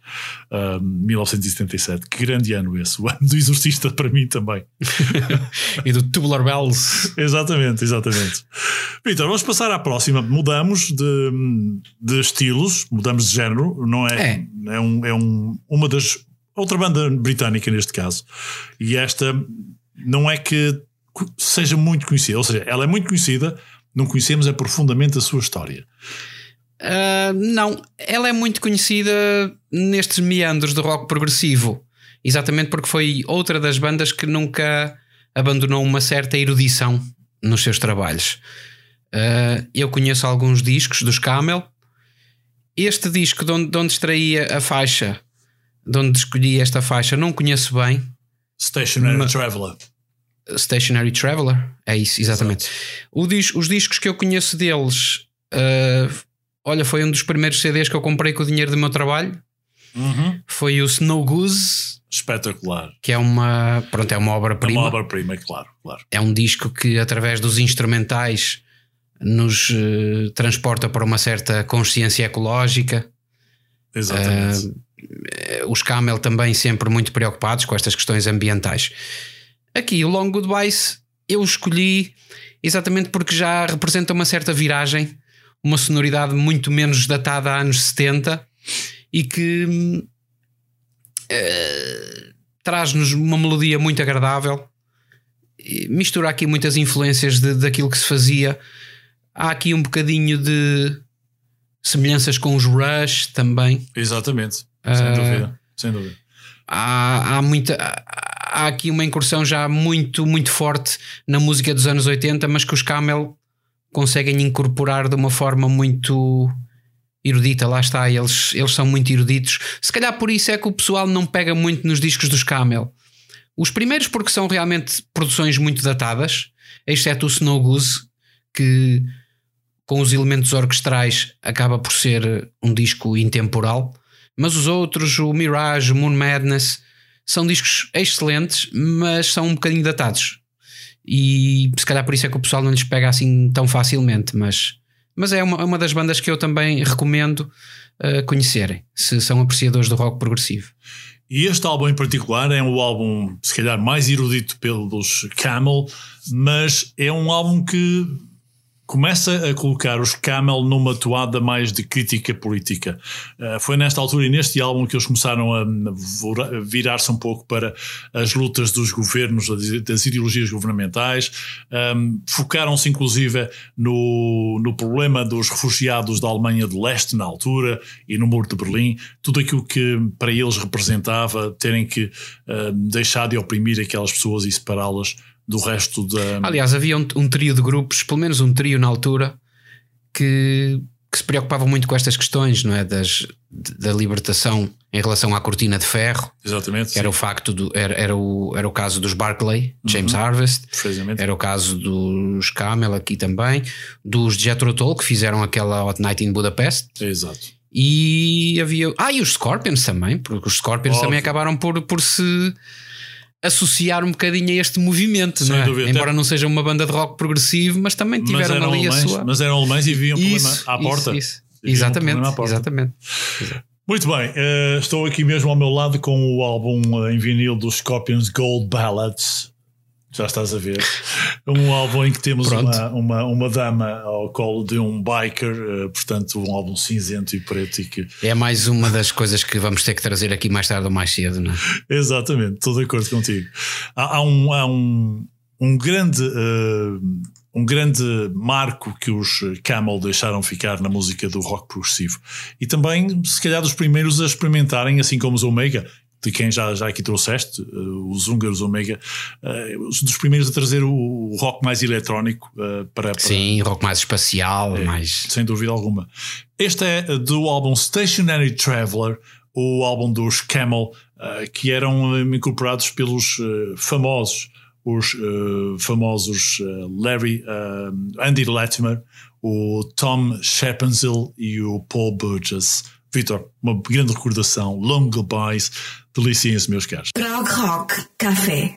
uh, 1977. Que grande ano esse, o ano do Exorcista para mim também. E do Tubular Bells. Exatamente, exatamente. Vitor, vamos passar à próxima. Mudamos de, de estilos, mudamos de género. Não é? É, um, é um, uma das. Outra banda britânica neste caso. E esta não é que seja muito conhecida. Ou seja, ela é muito conhecida, não conhecemos é profundamente a sua história. Ah, não, ela é muito conhecida nestes meandros do rock progressivo, exatamente porque foi outra das bandas que nunca abandonou uma certa erudição nos seus trabalhos. Ah, eu conheço alguns discos dos Camel. Este disco de onde, de onde extraía a faixa, de onde escolhi esta faixa, não conheço bem. Stationary Ma- Traveler. Stationary Traveler, é isso, exatamente. O dis- os discos que eu conheço deles, ah, olha, foi um dos primeiros CDs que eu comprei com o dinheiro do meu trabalho. foi o Snow Goose, Espetacular. que é uma, pronto, é uma É uma obra-prima. obra-prima, claro, claro. É um disco que, através dos instrumentais, nos eh, transporta para uma certa consciência ecológica. Exatamente. Eh, os Camel também sempre muito preocupados com estas questões ambientais. Aqui, o Long Goodbyes, eu escolhi exatamente porque já representa uma certa viragem, uma sonoridade muito menos datada a anos 70 e que eh, traz-nos uma melodia muito agradável. Mistura aqui muitas influências de, daquilo que se fazia. Há aqui um bocadinho de semelhanças com os Rush também. Exatamente. Sem Ah. dúvida. Sem dúvida. há, há muita há há aqui uma incursão já muito muito forte na música dos anos 80 mas que os Camel conseguem incorporar de uma forma muito erudita, lá está eles, eles são muito eruditos se calhar por isso é que o pessoal não pega muito nos discos dos Camel os primeiros porque são realmente produções muito datadas exceto o Snow Goose que com os elementos orquestrais acaba por ser um disco intemporal mas os outros, o Mirage, o Moon Madness, são discos excelentes, mas são um bocadinho datados. E se calhar por isso é que o pessoal não lhes pega assim tão facilmente. Mas, mas é uma, uma das bandas que eu também recomendo uh, conhecerem, se são apreciadores do rock progressivo. E este álbum em particular é o álbum, se calhar, mais erudito pelos Camel, mas é um álbum que começa a colocar os Camel numa toada mais de crítica política. Uh, foi nesta altura e neste álbum que eles começaram a vora- virar-se um pouco para as lutas dos governos, das ideologias governamentais, um, focaram-se inclusive no, no problema dos refugiados da Alemanha de Leste na altura e no Muro de Berlim, tudo aquilo que para eles representava terem que um, deixar de oprimir aquelas pessoas e separá-las do resto da. Aliás, havia um, um trio de grupos, pelo menos um trio na altura, que, que se preocupavam muito com estas questões, não é? Das, da libertação em relação à cortina de ferro. Exatamente. que Era o facto do, era, era, o, era o caso dos Barclay, James Uhum. Harvest, Precisamente. era o caso dos Camel aqui também, dos Jethro Tull que fizeram aquela Hot Night in Budapest Exato. e havia ah e os Scorpions também, porque os Scorpions Óbvio. também acabaram por, por se associar um bocadinho a este movimento, Sem não é? dúvida. embora não seja uma banda de rock progressivo, mas também Mas tiveram eram, ali a alemães, sua mas eram alemães e viam um problema Isso, à isso, porta. isso. Um Exatamente, problema à porta. exatamente. Muito bem, eh, estou aqui mesmo ao meu lado com o álbum eh, em vinil dos Scorpions Gold Ballads. Já estás a ver. Um álbum em que temos uma, uma, uma dama ao colo de um biker, eh, portanto, um álbum cinzento e preto. E que... É mais uma das coisas que vamos ter que trazer aqui mais tarde ou mais cedo, não é? Exatamente, estou de acordo contigo. Há, há um, há um, um grande. eh, um grande marco que os Camel deixaram ficar na música do rock progressivo. E também, se calhar, dos primeiros a experimentarem, assim como os Omega, de quem já, já aqui trouxeste, eh, os húngaros Omega, eh, os dos primeiros a trazer o, rock mais eletrónico eh, para, para, Sim, rock mais espacial, É. mais. sem dúvida alguma. Este é do álbum Stationary Traveler, o álbum dos Camel, que eram incorporados pelos famosos, os famosos Larry, Andy Latimer, o Tom Shepenzil e o Paul Burgess. Vitor, uma grande recordação, Long Goodbyes, deliciem-se, meus caros. Prog Rock Café.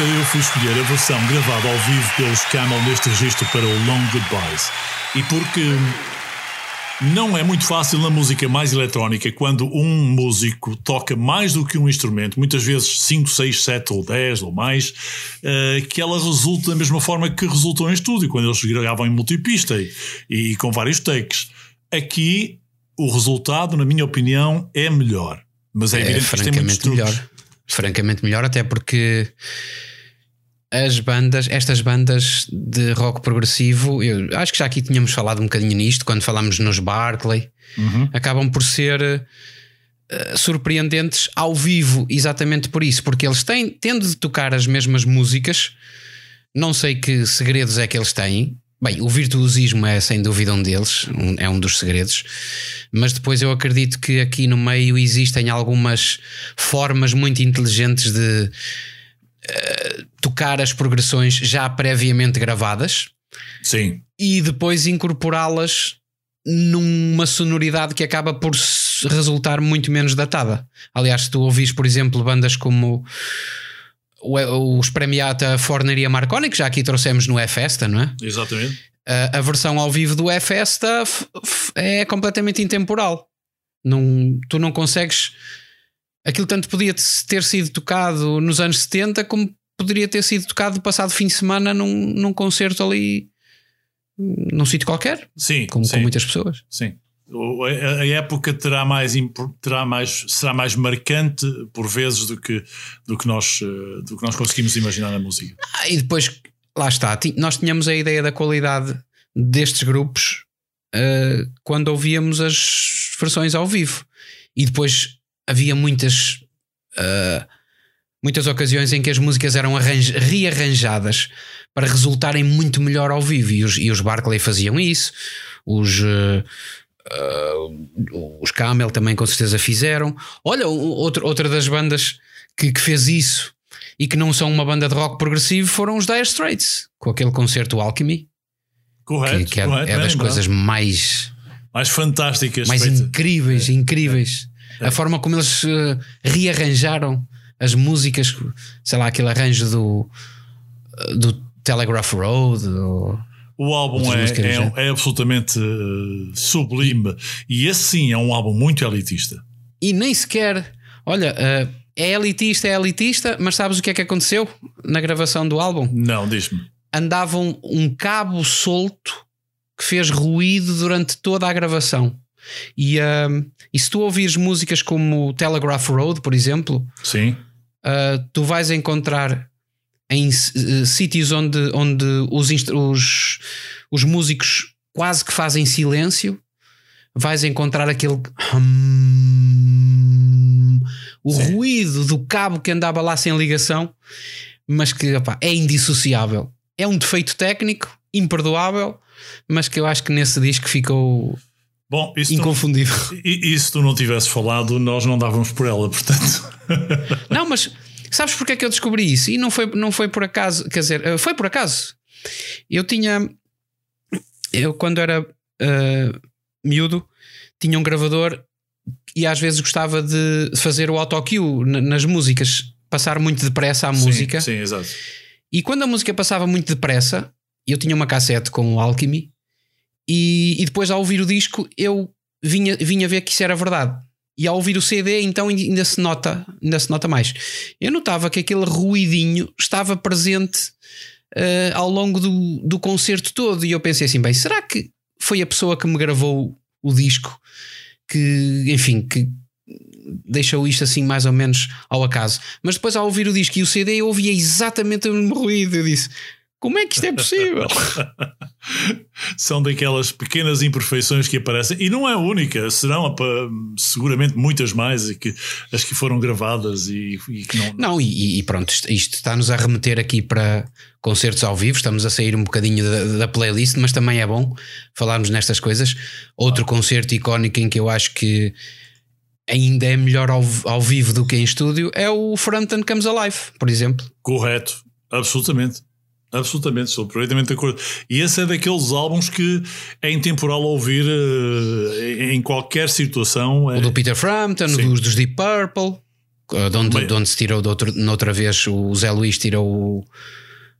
Eu fui escolher a versão gravada ao vivo pelos Camel neste registro para o Long Goodbyes. E porque não é muito fácil na música mais eletrónica, quando um músico toca mais do que um instrumento, muitas vezes 5, 6, 7 ou 10 ou mais, eh, que ela resulte da mesma forma que resultou em estúdio, quando eles gravavam em multipista e, com vários takes. Aqui, o resultado, na minha opinião, é melhor. Mas é, É evidente que tem muitos francamente truques. melhor. Francamente melhor, até porque as bandas, estas bandas de rock progressivo, eu acho que já aqui tínhamos falado um bocadinho nisto quando falámos nos Barclay, Uhum. acabam por ser eh, surpreendentes ao vivo, exatamente por isso, porque eles têm, tendo de tocar as mesmas músicas, não sei que segredos é que eles têm. Bem, o virtuosismo é sem dúvida um deles, um- é um dos segredos, mas depois eu acredito que aqui no meio existem algumas formas muito inteligentes de eh, tocar as progressões já previamente gravadas Sim, e depois incorporá-las numa sonoridade que acaba por resultar muito menos datada. Aliás, se tu ouvis, por exemplo, bandas como os Premiata Forneria Marconi, que já aqui trouxemos no E-Festa, não é? exatamente. A, a versão ao vivo do E-Festa é completamente intemporal. Não, tu não consegues. Aquilo tanto podia te- ter sido tocado nos anos 70 como poderia ter sido tocado no passado fim de semana num, num concerto ali num sítio qualquer, Sim, como sim. com muitas pessoas. Sim. A época terá mais, terá mais, será mais marcante por vezes do que, do, que nós, eh, do que nós conseguimos imaginar na música. Ah, e depois, lá está, nós tínhamos a ideia da qualidade destes grupos ah, quando ouvíamos as versões ao vivo. E depois havia muitas, ah, muitas ocasiões em que as músicas eram arranj- rearranjadas para resultarem muito melhor ao vivo. E os, e os Barclay faziam isso, os. ah, ah, os Camel também com certeza fizeram. Olha, outro, outra das bandas que, que fez isso e que não são uma banda de rock progressivo foram os Dire Straits, com aquele concerto Alchemy, que, Correto, que é, correto, é bem das lembrado. coisas mais, mais fantásticas. mais feitas. incríveis, incríveis. É. A forma como eles eh, rearranjaram as músicas, sei lá, aquele arranjo do, do Telegraph Road. O álbum é, é, já. é absolutamente eh, sublime e esse sim é um álbum muito elitista. E nem sequer, olha, eh, é elitista, é elitista, mas sabes o que é que aconteceu na gravação do álbum? Não, diz-me. andavam um cabo solto que fez ruído durante toda a gravação. E, e se tu ouvires músicas como Telegraph Road, por exemplo, Sim, ah, tu vais encontrar em eh, sítios onde, onde os, os, os músicos quase que fazem silêncio, vais encontrar aquele hum, o Sim. ruído do cabo que andava lá sem ligação, mas que opá, é indissociável. É um defeito técnico imperdoável, mas que eu acho que nesse disco ficou bom, isso inconfundível. e, e se tu não tivesse falado, nós não dávamos por ela, portanto. Não, mas sabes porque é que eu descobri isso? E não foi, não foi por acaso, quer dizer, eh, foi por acaso. Eu tinha. Eu, quando era eh, miúdo, tinha um gravador e às vezes gostava de fazer o autocue na- nas músicas, passar muito depressa a música. Sim, sim, exato. E quando a música passava muito depressa, eu tinha uma cassete com o Alchemy e, e depois ao ouvir o disco eu vinha, vinha ver que isso era verdade. E ao ouvir o CD, então ainda se nota, ainda se nota mais. Eu notava que aquele ruidinho estava presente eh, ao longo do, do concerto todo. E eu pensei assim: bem, será que foi a pessoa que me gravou o disco que, enfim, que deixou isto assim mais ou menos ao acaso? Mas depois ao ouvir o disco e o CD, eu ouvia exatamente o mesmo ruído. Eu disse: como é que isto é possível? São daquelas pequenas imperfeições que aparecem e não é a única, serão seguramente muitas mais e que as que foram gravadas e, e que não. Não, e, e pronto, isto, está-nos a remeter aqui para concertos ao vivo. Estamos a sair um bocadinho da, da playlist, mas também é bom falarmos nestas coisas. Outro concerto icónico em que eu acho que ainda é melhor ao, ao vivo do que em estúdio é o Frampton Comes Alive, por exemplo. Correto, absolutamente. Absolutamente, sou perfeitamente de acordo. E esse é daqueles álbuns que é intemporal ouvir eh, em qualquer situação. O É, do Peter Frampton, dos, dos Deep Purple. Uh, De onde, Bem- de onde se tirou de outro, noutra vez o Zé Luís tirou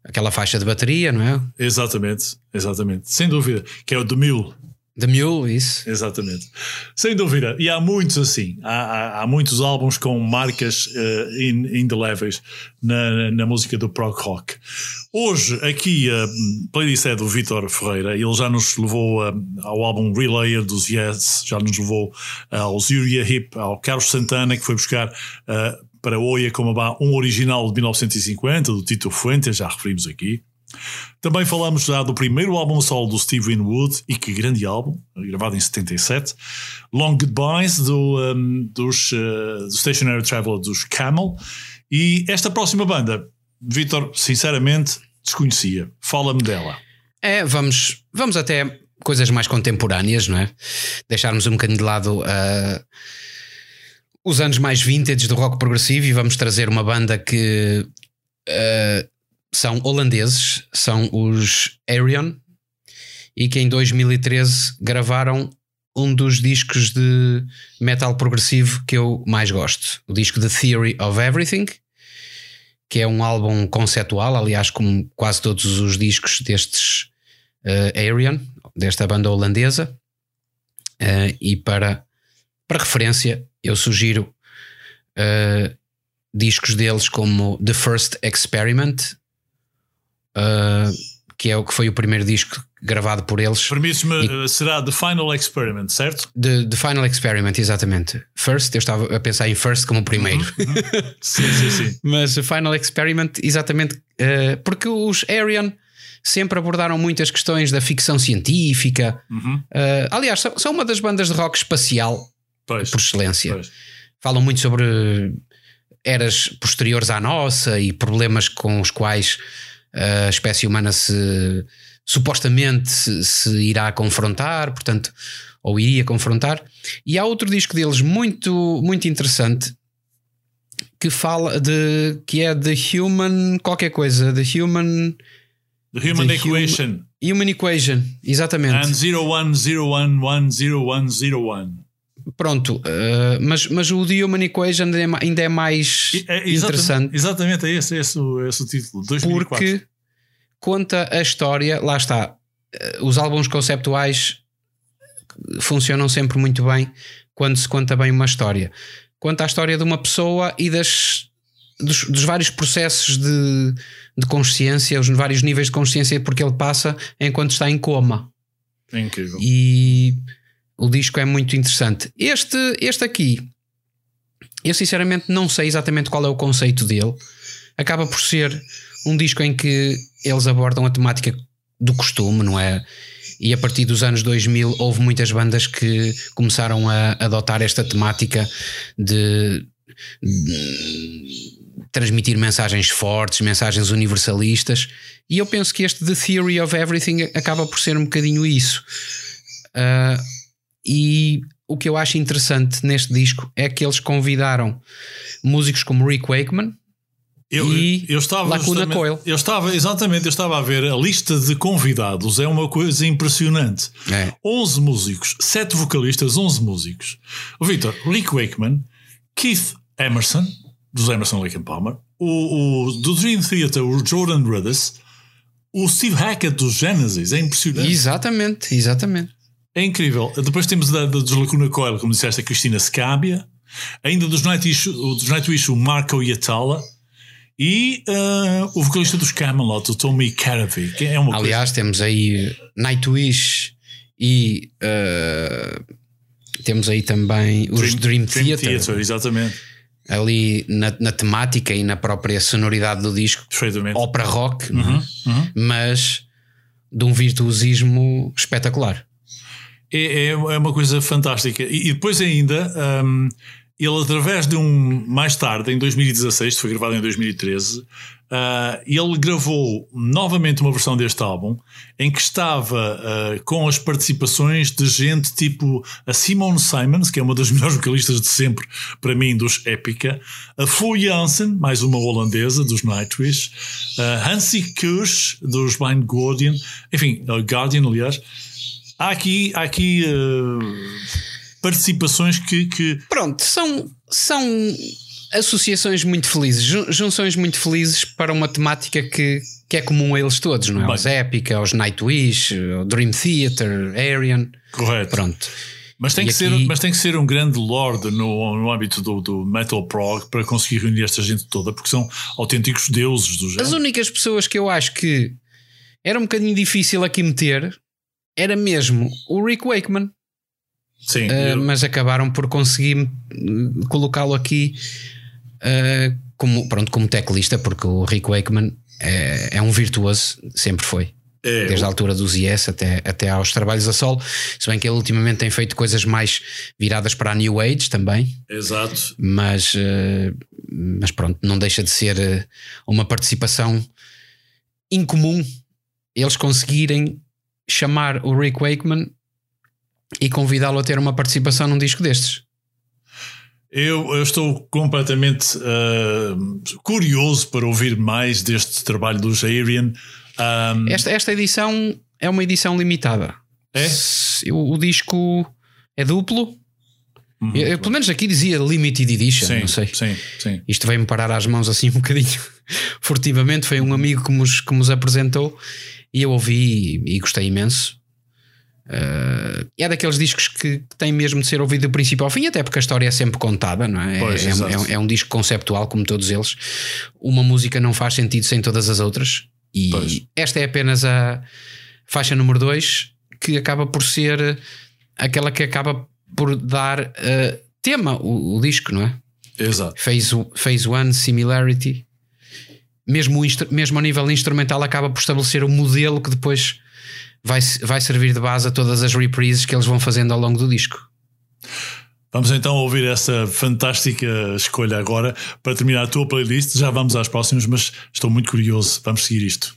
aquela faixa de bateria, não é? Exatamente, exatamente. Sem dúvida. Que é o The Mule. The Mule, isso. Exatamente. Sem dúvida. E há muitos assim. Há, há, há muitos álbuns com marcas eh, in- indeléveis na, na música do prog rock. Hoje, aqui, a playlist é do Vitor Ferreira. Ele já nos levou eh, ao álbum Relayer dos Yes, já nos levou ao Uriah Hip, ao Carlos Santana, que foi buscar eh, para Oia como um original de 1950, do Tito Fuentes, já referimos aqui. Também falamos já do primeiro álbum solo do Steve Winwood, e que grande álbum, gravado em 77. Long Goodbyes do, um, dos, uh, do Stationary Traveler dos Camel. E esta próxima banda, Vitor, sinceramente, desconhecia. Fala-me dela. É, vamos, vamos até coisas mais contemporâneas, não é? Deixarmos um bocadinho de lado ah, os anos mais vintage do rock progressivo e vamos trazer uma banda que ah, são holandeses, são os Arion, e que em 2013 gravaram um dos discos de metal progressivo que eu mais gosto, o disco The Theory of Everything, que é um álbum conceptual, aliás, como quase todos os discos destes uh, Arion, desta banda holandesa. Uh, e para, para referência, eu sugiro uh, discos deles como The First Experiment, uh, que é o que foi o primeiro disco gravado por eles. Permites-me, uh, será The Final Experiment, certo? The, the Final Experiment, exatamente. First, eu estava a pensar em First como o primeiro. Sim, sim, sim. Mas o Final Experiment, exatamente, uh, porque os Arion sempre abordaram muitas questões da ficção científica. Uhum. Uh, aliás, são, são uma das bandas de rock espacial Pois, por excelência. pois. Falam muito sobre eras posteriores à nossa e problemas com os quais a espécie humana se supostamente se, se irá confrontar, portanto, ou iria confrontar. E há outro disco deles muito, muito interessante que fala de que é The Human qualquer coisa, The Human The Human The Equation. Human Equation, exatamente. And 01010101. Pronto, uh, mas, mas o The Human Equation ainda é, ainda é mais E- é interessante Exatamente, é esse, esse, o- esse o título. 2004. porque conta a história, lá está. eh, Os álbuns conceptuais funcionam sempre muito bem quando se conta bem uma história. Conta a história de uma pessoa e das, dos, dos vários processos de, de consciência, os vários níveis de consciência porque ele passa enquanto está em coma. É incrível. E o disco é muito interessante. Este, este aqui, eu sinceramente não sei exatamente qual é o conceito dele. Acaba por ser um disco em que eles abordam a temática do costume, não é? E a partir dos anos 2000 houve muitas bandas que começaram a adotar esta temática de, de transmitir mensagens fortes, mensagens universalistas. E eu penso que este The Theory of Everything acaba por ser um bocadinho isso. Ah, e o que eu acho interessante neste disco é que eles convidaram músicos como Rick Wakeman, Eu, E eu estava Lacuna Coil. Eu estava, exatamente, eu estava a ver a lista de convidados, é uma coisa impressionante. É. 11 músicos, 7 vocalistas, 11 músicos. O Victor, Rick Wakeman, Keith Emerson, dos Emerson Lake and Palmer, o, o do Dream Theater, o Jordan Rudess, o Steve Hackett dos Genesis, é impressionante. exatamente, exatamente. É incrível. Depois temos da, da, dos Lacuna Coil, como disseste, a Cristina Scabia. Ainda dos Nightwish, dos Nightwish o Marco Iatala. E ah, o vocalista dos Camelot, o Tommy Caravi. Que é uma Aliás, temos aí Nightwish e uh, temos aí também os Dream, Theater, exatamente. ali na, na temática e na própria sonoridade do disco, ópera rock, é? Uhum, uhum. mas de um virtuosismo espetacular. É, é, é uma coisa fantástica. E, depois ainda, hum, ele através de um. Mais tarde, em 2016, isto foi gravado em 2013, ah, ele gravou novamente uma versão deste álbum em que estava ah, com as participações de gente tipo a Simone Simons, que é uma das melhores vocalistas de sempre, para mim, dos Épica, a Fu Janssen, mais uma holandesa, dos Nightwish, a Hansi Kusch, dos Blind Guardian, enfim, uh, Guardian, aliás. Há aqui, há aqui uh, participações que, que Pronto, são, são associações muito felizes, jun- junções muito felizes para uma temática que, que é comum a eles todos, não é? Bem. Aos Epica, aos Nightwish, ao Dream Theater, Arian. Correto. Pronto. Mas tem, E que ser, aqui- mas tem que ser um grande lord no, no âmbito do, do metal prog para conseguir reunir esta gente toda, porque são autênticos deuses do As género. únicas pessoas que eu acho que era um bocadinho difícil aqui meter era mesmo o Rick Wakeman, Sim, uh, eu- mas acabaram por conseguir uh, colocá-lo aqui uh, como, pronto, como teclista, porque o Rick Wakeman é, é um virtuoso, sempre foi. é, Desde a altura dos IS até, até aos trabalhos a solo, se bem que ele ultimamente tem feito coisas mais viradas para a New Age também, exato. mas, eh, mas pronto, não deixa de ser uma participação incomum eles conseguirem chamar o Rick Wakeman e convidá-lo a ter uma participação num disco destes. Eu, eu estou completamente ah, curioso para ouvir mais deste trabalho dos Arian. Ah, Esta, esta edição é uma edição limitada. É? O, o disco é duplo. Uhum. Eu- eu, pelo menos aqui dizia Limited Edition, sim, não sei. sim, sim. Isto veio-me parar às mãos assim um bocadinho furtivamente. Foi um amigo que nos, que nos apresentou e eu ouvi e, e gostei imenso. Uh, é daqueles discos que tem mesmo de ser ouvido do princípio ao fim, até porque a história é sempre contada, não é? Pois, é, é um- é um disco conceptual, como todos eles. Uma música não faz sentido sem todas as outras, e Pois. esta é apenas a faixa número 2 que acaba por ser aquela que acaba por dar uh, tema o, o disco, não é? Exato. Phase, phase One Similarity, mesmo, mesmo a nível instrumental, acaba por estabelecer o modelo que depois vai, vai servir de base a todas as reprises que eles vão fazendo ao longo do disco. Vamos então ouvir essa fantástica escolha agora para terminar a tua playlist. Já vamos às próximas, mas estou muito curioso. Vamos seguir isto.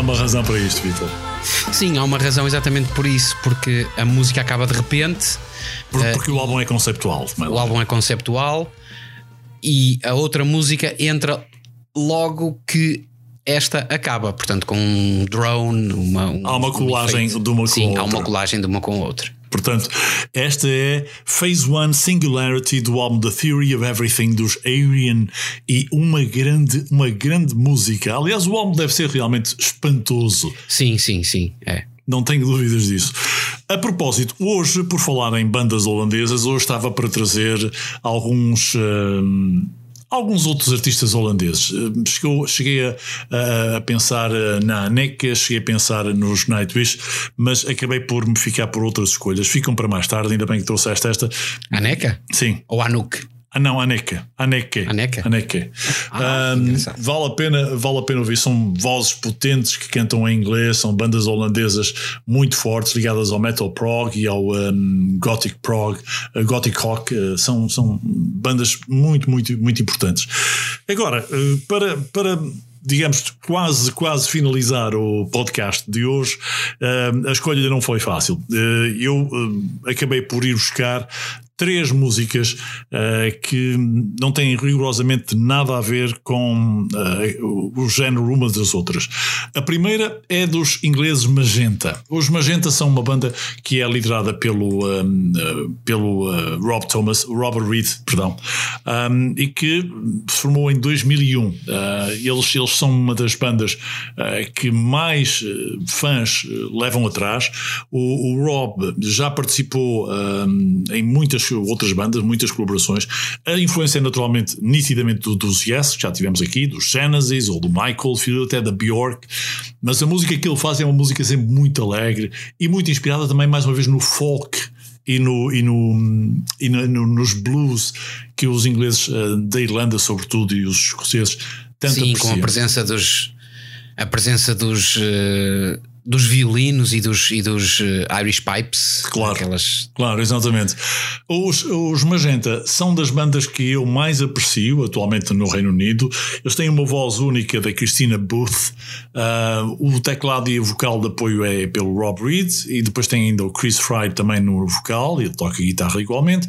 Há uma razão para isto, Vitor. Sim, há uma razão exatamente por isso, porque a música acaba de repente, Por- Porque, o álbum é conceptual. é? o álbum é conceptual e a outra música entra logo que esta acaba, portanto, com um drone, uma, um- Há uma um colagem efeito. de uma com Sim, a há uma outra. colagem de uma com a outra. Portanto, esta é Phase One Singularity do álbum The Theory of Everything dos Alien e uma grande, uma grande música. Aliás, o álbum deve ser realmente espantoso. Sim, sim, sim, é. Não tenho dúvidas disso. A propósito, hoje, por falar em bandas holandesas, hoje estava para trazer alguns. hum, Alguns outros artistas holandeses. Hum, Chegou, cheguei a, a- pensar eh, na Aneka, cheguei a pensar nos Nightwish, mas acabei por me ficar por outras escolhas. Ficam para mais tarde, ainda bem que trouxeste esta. Aneca? Sim, Ou Anuk? Ah, não, Aneka. Aneka. Aneka? Aneka. Ah, engraçado. vale, a pena, vale a pena ouvir. São vozes potentes que cantam em inglês, são bandas holandesas muito fortes, ligadas ao metal prog e ao ahm, gothic prog, eh, gothic rock. eh, são, são bandas muito, muito, muito importantes. Agora, eh, para. para digamos, quase, quase finalizar o podcast de hoje, a escolha não foi fácil. Eu acabei por ir buscar três músicas eh, que não têm rigorosamente nada a ver com eh, o, género umas das outras. A primeira é dos ingleses Magenta. Os Magenta são uma banda que é liderada pelo, um, eh, pelo eh, Rob Thomas, Robert Reed, perdão, um, e que se formou em 2001. Eh, eles, eles são uma das bandas que mais fãs levam atrás. O, o Rob já participou um, em muitas outras bandas, muitas colaborações. A influência é naturalmente nitidamente do, dos Yes, que já tivemos aqui, dos Genesis ou do Michael, filho até da Bjork. Mas a música que ele faz é uma música sempre muito alegre e muito inspirada também, mais uma vez, no folk e, no, e, no, e no- no- nos blues que os ingleses eh, da Irlanda, sobretudo, e os escoceses tanto Sim, com a apreciam. presença dos. A presença dos. eh, dos violinos e dos, e dos eh, Irish Pipes. Claro. Aquelas. Claro, exatamente. Os, os Magenta são das bandas que eu mais aprecio atualmente no Reino Unido. Eles têm uma voz única da Christina Booth. Ah, o teclado e o vocal de apoio é pelo Rob Reed. E depois tem ainda o Chris Fry também no vocal. Ele toca guitarra igualmente.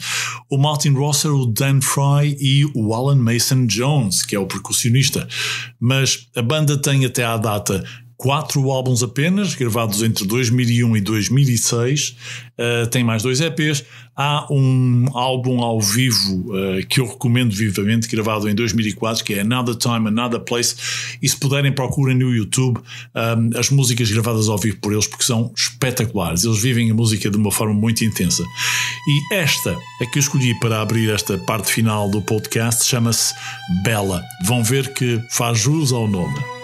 O Martin Rosser, o Dan Fry e o Alan Mason Jones, que é o percussionista. Mas a banda tem até à data quatro álbuns apenas, gravados entre 2001 e 2006. Uh, tem mais dois EPs. Há um álbum ao vivo uh, que eu recomendo vivamente, gravado em 2004, que é Another Time, Another Place. E se puderem, procurem no YouTube um, as músicas gravadas ao vivo por eles, porque são espetaculares. Eles vivem a música de uma forma muito intensa. E esta, a que eu escolhi para abrir esta parte final do podcast, chama-se Bella. Vão ver que faz jus ao nome.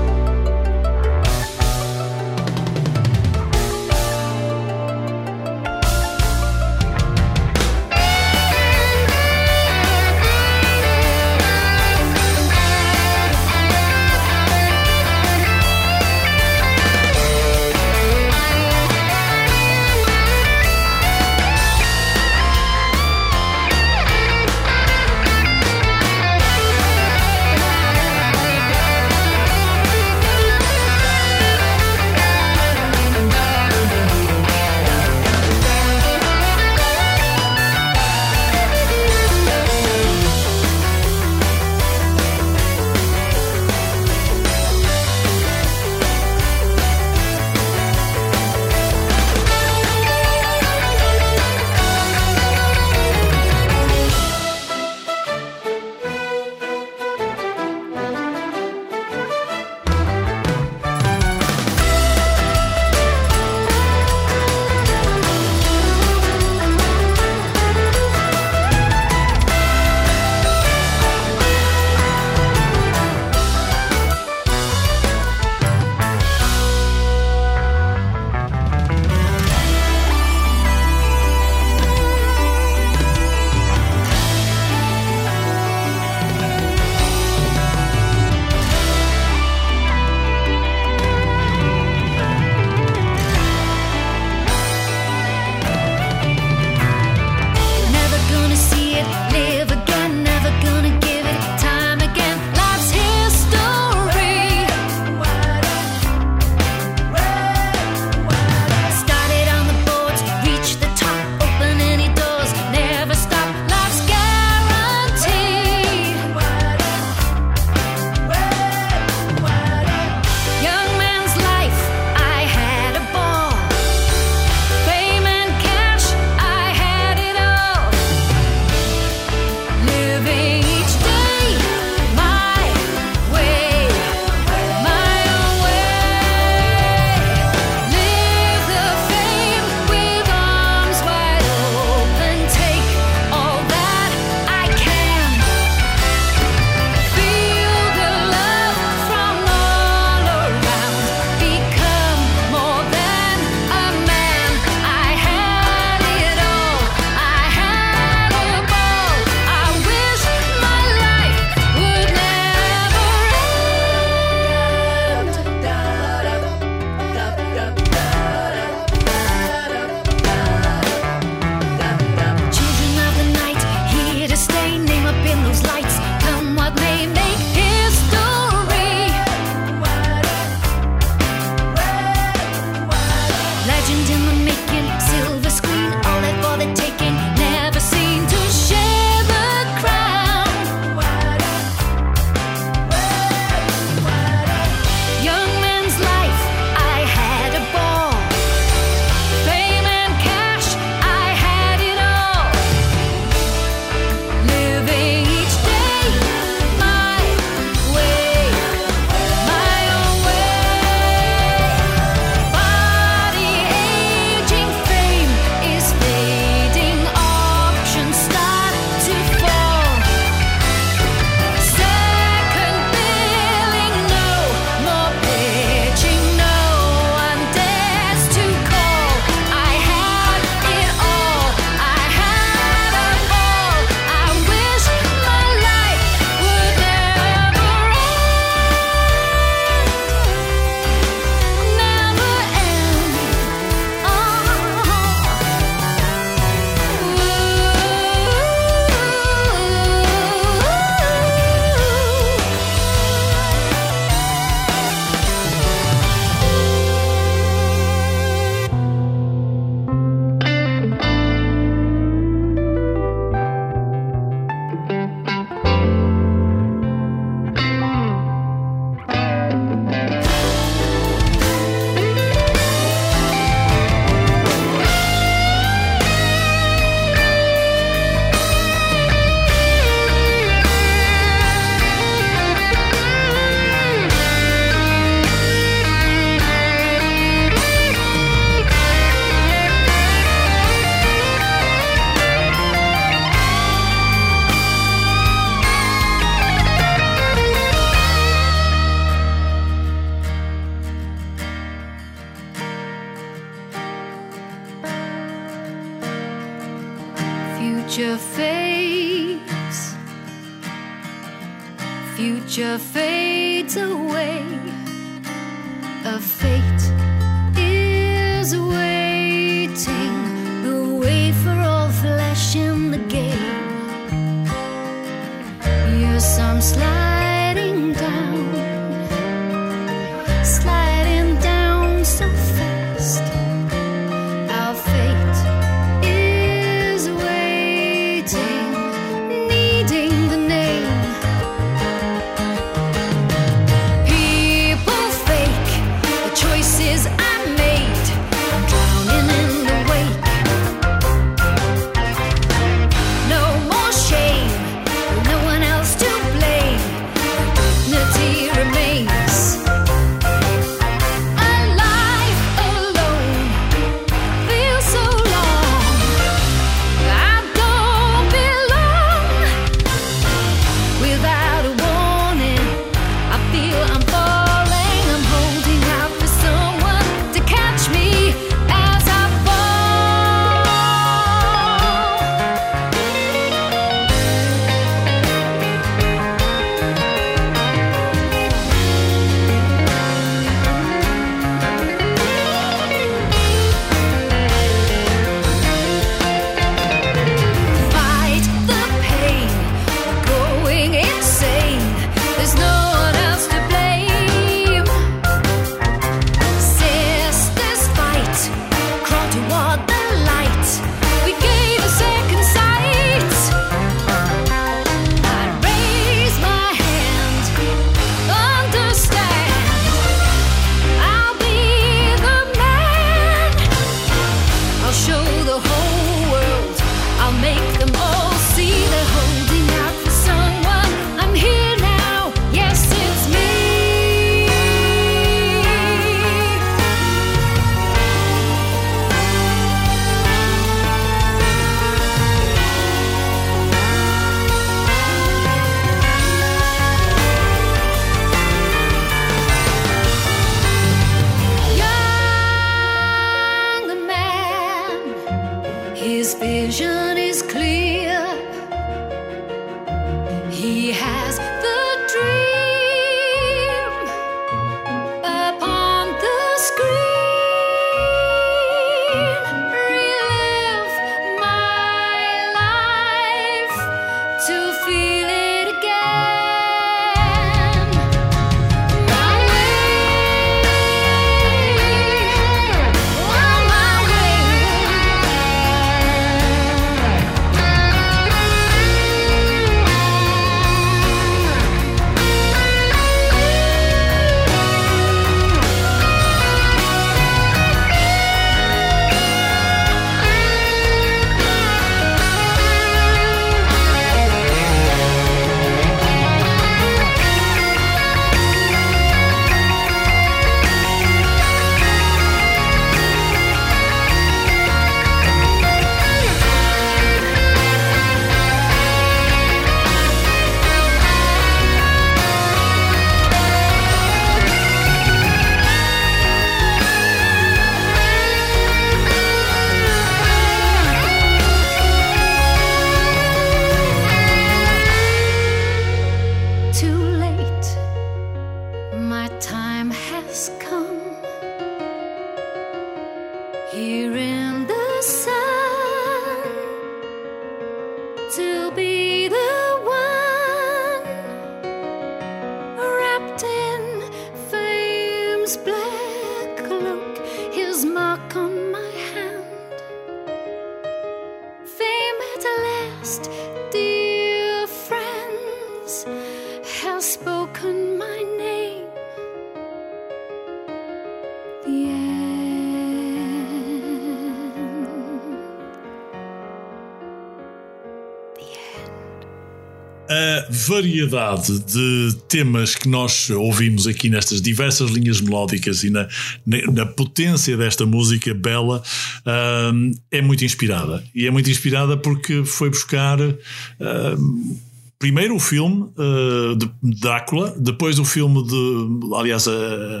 variedade de temas que nós ouvimos aqui nestas diversas linhas melódicas e na, na potência desta música bela uh, é muito inspirada. E é muito inspirada porque foi buscar uh, primeiro o filme eh, de Drácula, depois o filme de. Aliás, eh,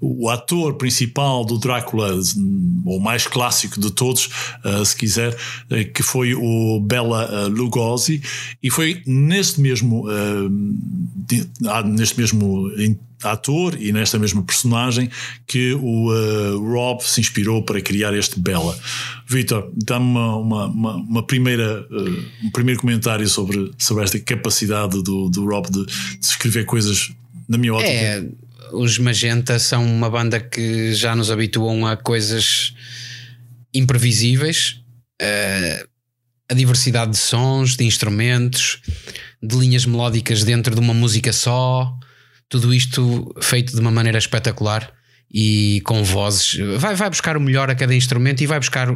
o ator principal do Drácula, o mais clássico de todos, eh, se quiser, que foi o Bela Lugosi, e foi neste mesmo, de- ah, neste mesmo ator e nesta mesma personagem que o eh, Rob se inspirou para criar este Bela. Vitor, dá-me uma, uma, uma, uma primeira, eh, um primeiro comentário sobre, sobre esta capacidade do, do Rob de, de escrever coisas na minha ótica. É, os Magenta são uma banda que já nos habituam a coisas imprevisíveis. eh, a diversidade de sons, de instrumentos, de linhas melódicas dentro de uma música só, tudo isto feito de uma maneira espetacular e com vozes. Vai, vai buscar o melhor a cada instrumento e vai buscar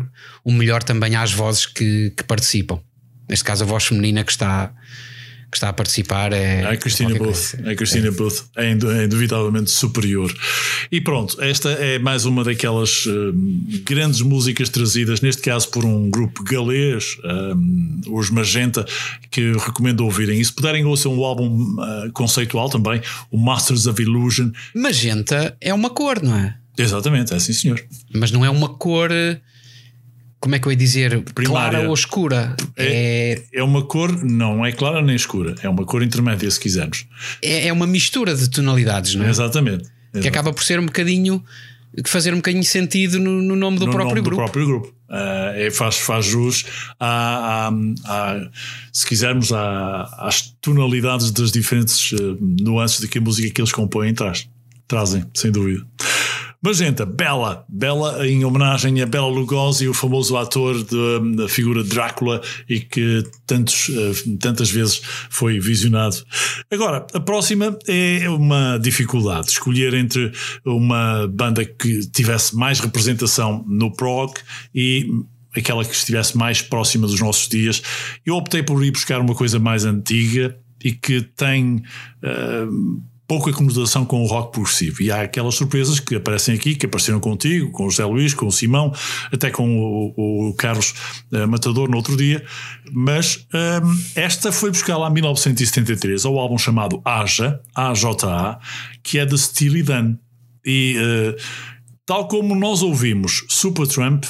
o melhor também às vozes que, que participam. Neste caso, a voz feminina que está, que está a participar é. A Cristina Booth, a Cristina Booth é, é indubitavelmente superior. E pronto, esta é mais uma daquelas hum, grandes músicas trazidas, neste caso por um grupo galês, hum, os Magenta, que recomendo ouvirem. E se puderem, ouçam um álbum ah, conceitual também, o Masters of Illusion. Magenta é uma cor, não é? Exatamente, é sim, senhor. Mas não é uma cor. eh, Como é que eu ia dizer? Primária. Clara ou escura. É, É uma cor, não é clara nem escura, é uma cor intermédia, se quisermos. é, é uma mistura de tonalidades, não é? Exatamente. Que acaba por ser um bocadinho. fazer um bocadinho sentido no, no nome do no próprio nome grupo. do próprio grupo. Ah, é, faz, faz jus a, a- a- se quisermos, a- às tonalidades das diferentes eh, nuances de que a música que eles compõem traz. Trazem, sem dúvida. Magenta, Bela, Bela em homenagem a Bela Lugosi, o famoso ator de- da figura Drácula e que tantos, eh, tantas vezes foi visionado. Agora, a próxima é uma dificuldade, escolher entre uma banda que tivesse mais representação no prog e aquela que estivesse mais próxima dos nossos dias. Eu optei por ir buscar uma coisa mais antiga e que tem eh, pouca conotação com o rock progressivo. E há aquelas surpresas que aparecem aqui, que apareceram contigo, com o José Luís, com o Simão, até com o, o Carlos eh, Matador no outro dia. Mas hum, esta foi buscar lá em 1973 ao álbum chamado Aja, AJA, que é de Steely Dan. E eh, tal como nós ouvimos Supertramp,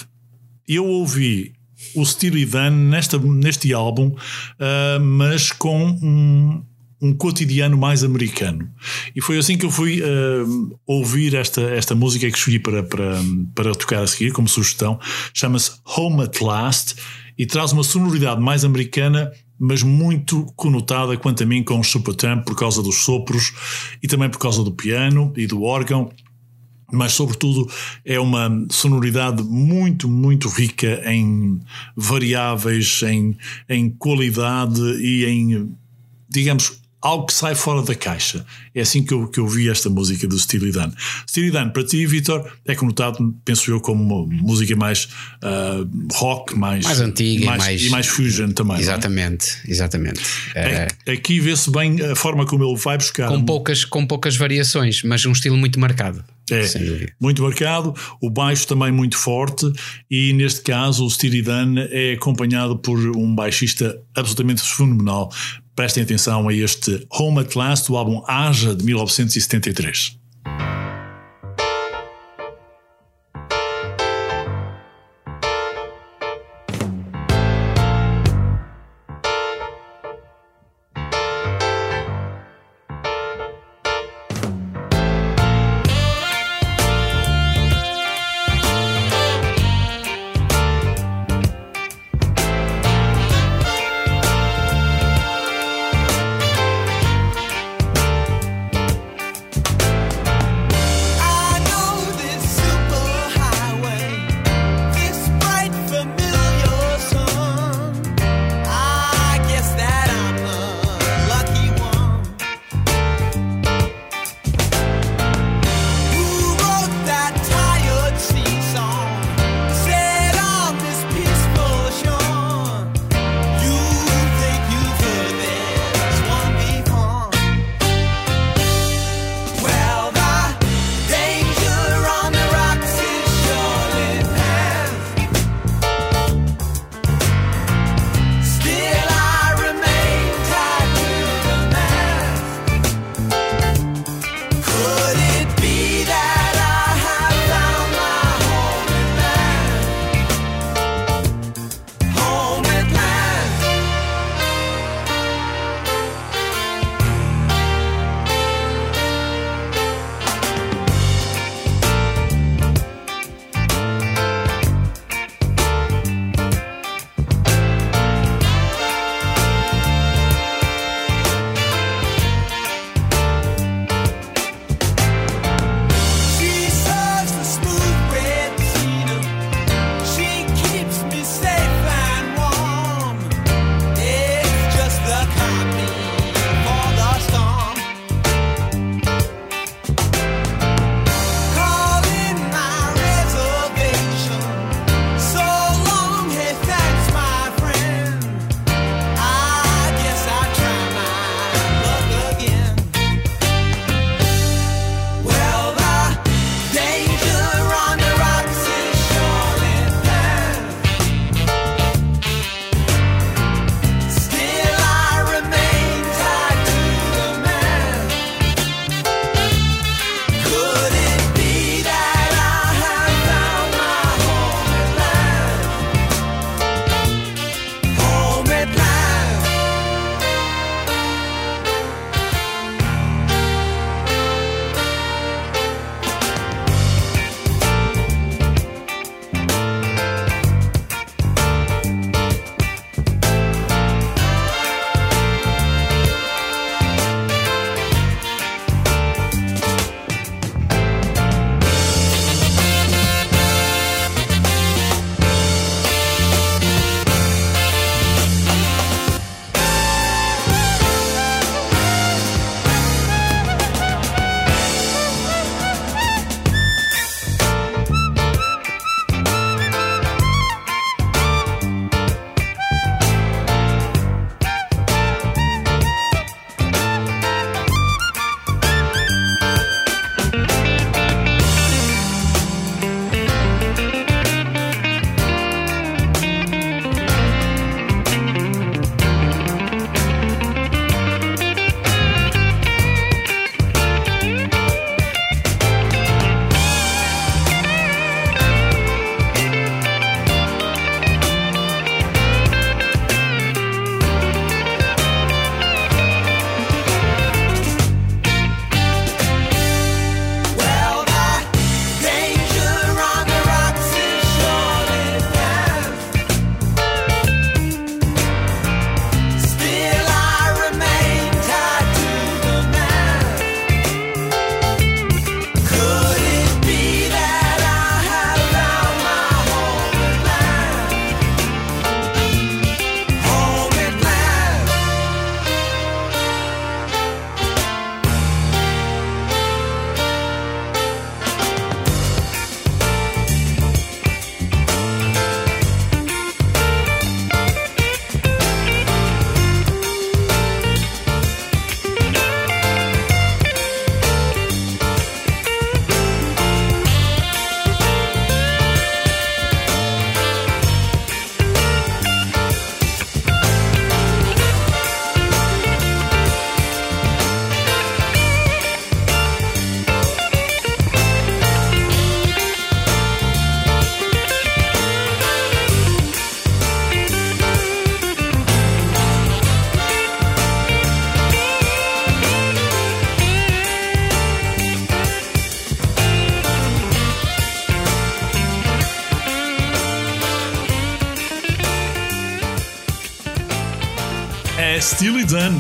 eu ouvi o Steely Dan nesta, neste álbum, ah, mas com um, um cotidiano mais americano. E foi assim que eu fui ah, ouvir esta, esta música que escolhi para, para, para tocar a seguir, como sugestão. Chama-se Home at Last e traz uma sonoridade mais americana. Mas muito conotada, quanto a mim, com o Supertramp por causa dos sopros e também por causa do piano e do órgão mas sobretudo é uma sonoridade muito, muito rica em variáveis, em, em qualidade e em, digamos, algo que sai fora da caixa. É assim que eu, que eu vi esta música do Steely Dan. Steely Dan, para ti, Vitor, é conotado, penso eu, como uma música mais ah, rock, mais, Mais antiga e mais, mais- e mais fusion também. é? Exatamente, exatamente. É, É- Aqui vê-se bem a forma como ele vai buscar com, poucas, com poucas variações, mas um estilo muito marcado. É, muito marcado, o baixo também muito forte e neste caso o Steely Dan é acompanhado por um baixista absolutamente fenomenal. Prestem atenção a este Home at Last do álbum Aja de 1973.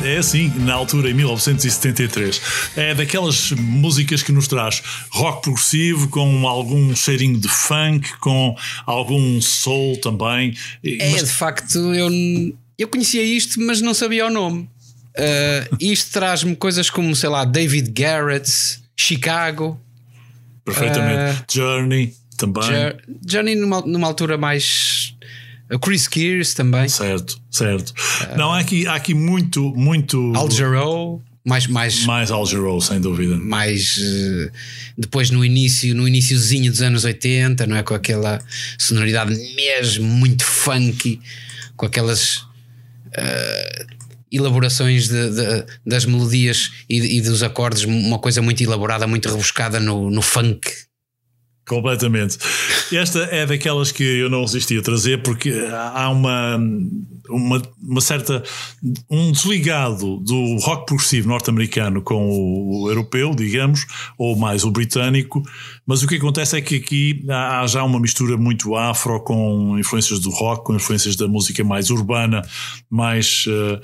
É assim, na altura, em 1973. É daquelas músicas que nos traz rock progressivo, com algum cheirinho de funk, com algum soul também. É, mas- de facto, eu, eu conhecia isto, mas não sabia o nome. Uh, isto traz-me coisas como, sei lá, David Garrett, Chicago, perfeitamente. Journey também. Journey numa, numa altura mais. Uh, Chris Kears também, Certo, certo. Não, há aqui, há aqui muito, muito. Al Jarreau, mais, mais, Mais Al Jarreau, sem dúvida. mais uh, depois no início, no iniciozinho dos anos 80, não é? Com aquela sonoridade mesmo muito funky, com aquelas uh, elaborações de- de- das melodias e, e dos acordes, uma coisa muito elaborada, muito rebuscada no, no funk. Completamente. Esta é daquelas que eu não resisti a trazer porque há uma, uma, uma certa. um desligado do rock progressivo norte-americano com o, o europeu, digamos, ou mais o britânico, mas o que acontece é que aqui há, há já uma mistura muito afro com influências do rock, com influências da música mais urbana, mais, eh,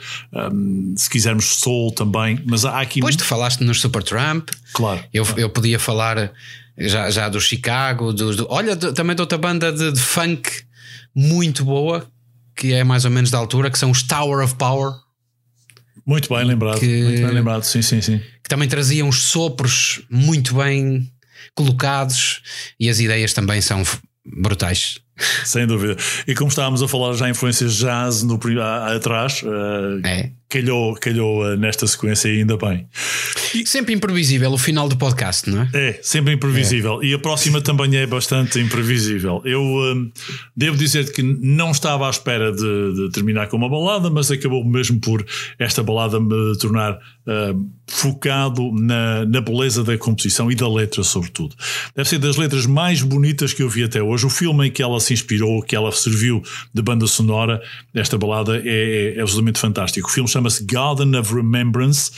um, se quisermos, soul também, mas há aqui. Depois tu falaste nos Supertramp, Claro. Eu, eu podia falar já, já do Chicago, dos, do, olha, de- também de outra banda de, de funk muito boa, que é mais ou menos da altura, que são os Tower of Power, Muito bem lembrado. Que- Muito bem lembrado, sim, sim, sim. que também traziam os sopros muito bem colocados e as ideias também são brutais. Sem dúvida. E como estávamos a falar já influências jazz no, atrás, eh, É. calhou, calhou eh, nesta sequência e ainda bem. Sempre imprevisível o final do podcast, não é? É, sempre imprevisível. E a próxima também é bastante imprevisível. Eu hum, devo dizer que não estava à espera de, de terminar com uma balada, mas acabou mesmo por esta balada me tornar hum, focado na, na beleza da composição e da letra, sobretudo. Deve ser das letras mais bonitas que eu vi até hoje. O filme em que ela se inspirou, que ela serviu de banda sonora, esta balada é, é absolutamente fantástico. O filme chama-se Garden of Remembrance.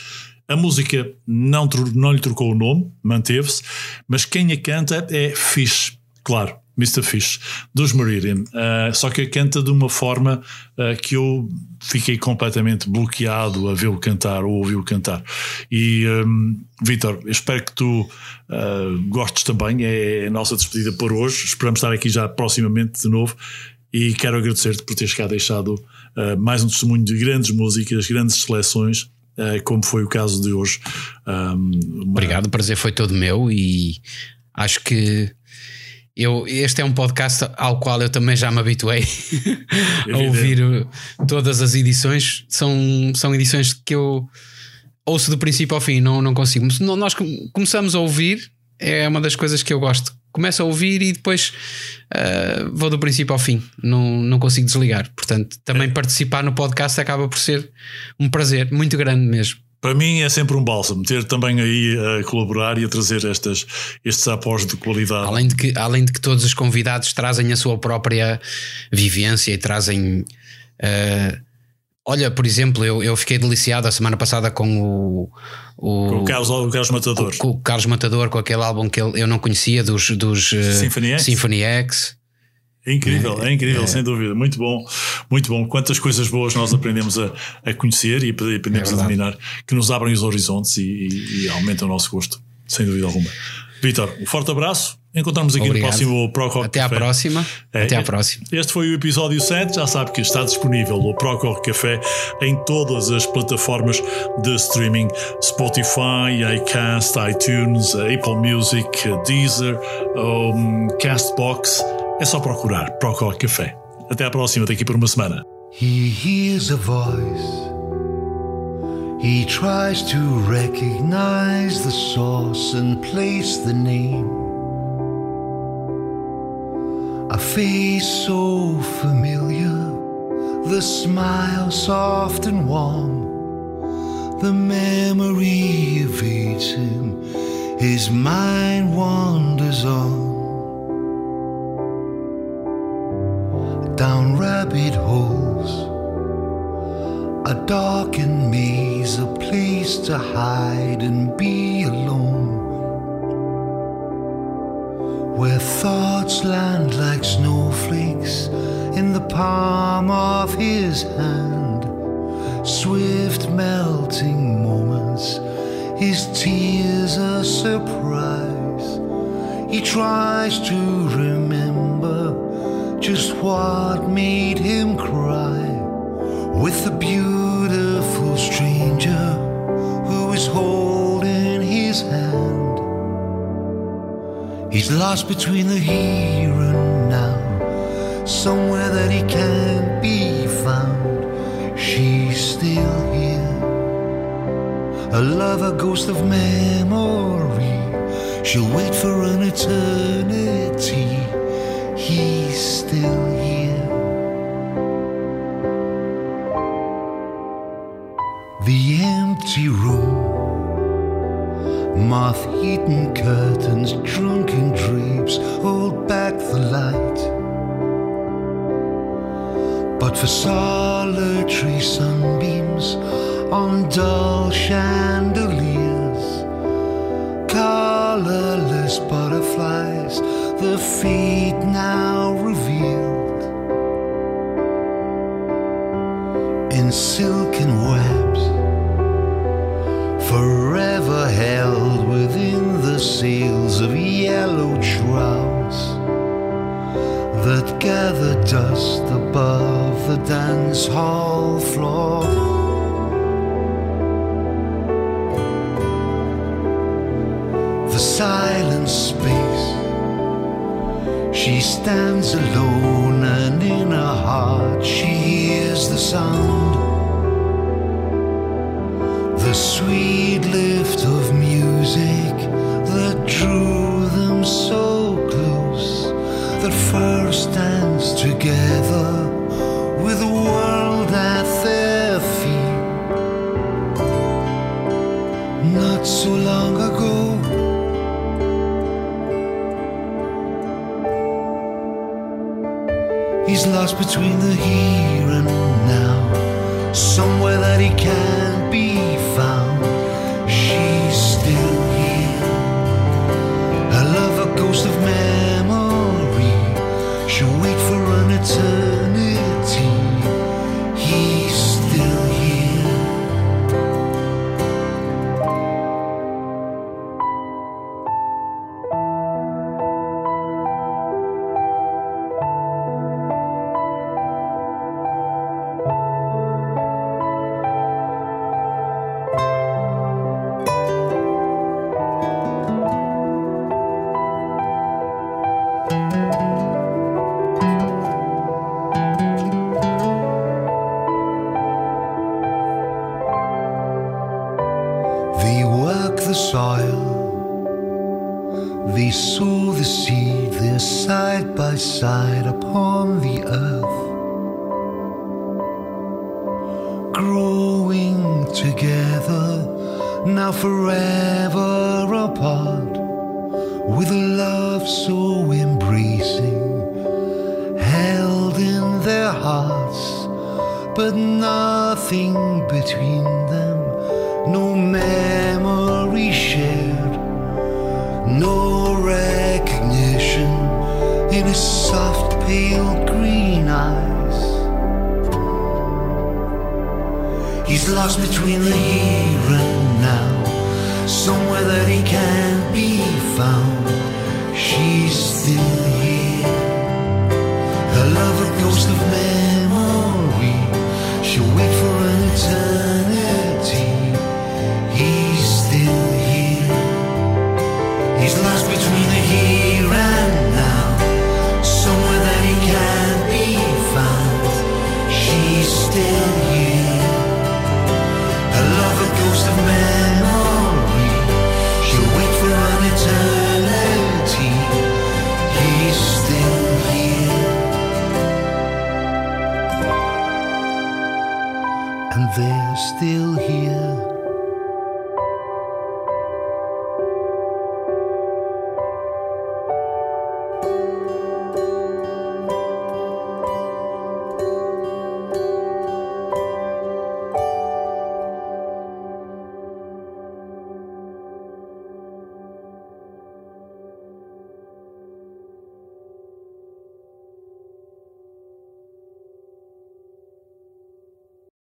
A música não, não lhe trocou o nome, manteve-se, mas quem a canta é Fish, claro, Mr. Fish, dos Meridian. Ah, só que a canta de uma forma ah, que eu fiquei completamente bloqueado a vê-lo cantar ou ouvi-lo cantar. E, hum, Vitor, espero que tu ah, gostes também. É a nossa despedida por hoje. Esperamos estar aqui já proximamente de novo. E quero agradecer-te por teres cá deixado ah, mais um testemunho de grandes músicas, grandes seleções. eh, como foi o caso de hoje. Um, uma- Obrigado, o prazer foi todo meu e acho que eu, este é um podcast ao qual eu também já me habituei a ouvir uh, todas as edições. São, são edições que eu ouço do princípio ao fim, não, não consigo. Nós come- começamos a ouvir, é uma das coisas que eu gosto. Começo a ouvir e depois uh, vou do princípio ao fim, não, não consigo desligar. Portanto, também participar no podcast acaba por ser um prazer muito grande mesmo. Para mim é sempre um bálsamo ter também aí a colaborar e a trazer estas, estes após de qualidade. Além de, que, além de que todos os convidados trazem a sua própria vivência e trazem. eh, olha, por exemplo, eu, eu fiquei deliciado a semana passada com o. o Com o Carlos, o Carlos Matador. com o Carlos Matador, com aquele álbum que ele- eu não conhecia dos, dos eh, Symphony X? Symphony X. É incrível, é incrível, sem dúvida. Muito bom, muito bom. Quantas coisas boas nós aprendemos a, a conhecer e aprendemos É a dominar, que nos abrem os horizontes e, e- e aumentam o nosso gosto, sem dúvida alguma. Vitor, um forte abraço. Encontramos aqui Obrigado. no próximo Proc Até à próxima. É, Até à próxima. Este foi o episódio 7. Já sabe que está disponível o Procor Café em todas as plataformas de streaming: Spotify, iCast, iTunes, Apple Music, Deezer, um, Castbox. É só procurar Procor Café. Até à próxima, daqui por uma semana. He hears a voice. He tries to recognize the source and place the name. A face so familiar, the smile soft and warm. The memory evades him, his mind wanders on. Down rabbit holes, a darkened maze, a place to hide and be alone. Where thoughts land like snowflakes in the palm of his hand, Swift melting moments, His tears a surprise. He tries to remember just what made him cry with the beautiful stranger who is holding his hand. He's lost between the here and now, somewhere that he can't be found. She's still here, a lover, ghost of memory. She'll wait for an eternity. He's still here. The empty room Moth eaten curtains, drunken drapes hold back the light. But for solitary sunbeams on dull chandeliers, colorless butterflies, the feet now revealed in silken webs forever held the sails of yellow trouts that gather dust above the dance hall floor. The silent space. She stands alone, and in her heart she hears the sound the sweet lift of music that drew them so close that first danced together with the world at their feet. Not so long ago He's lost between the here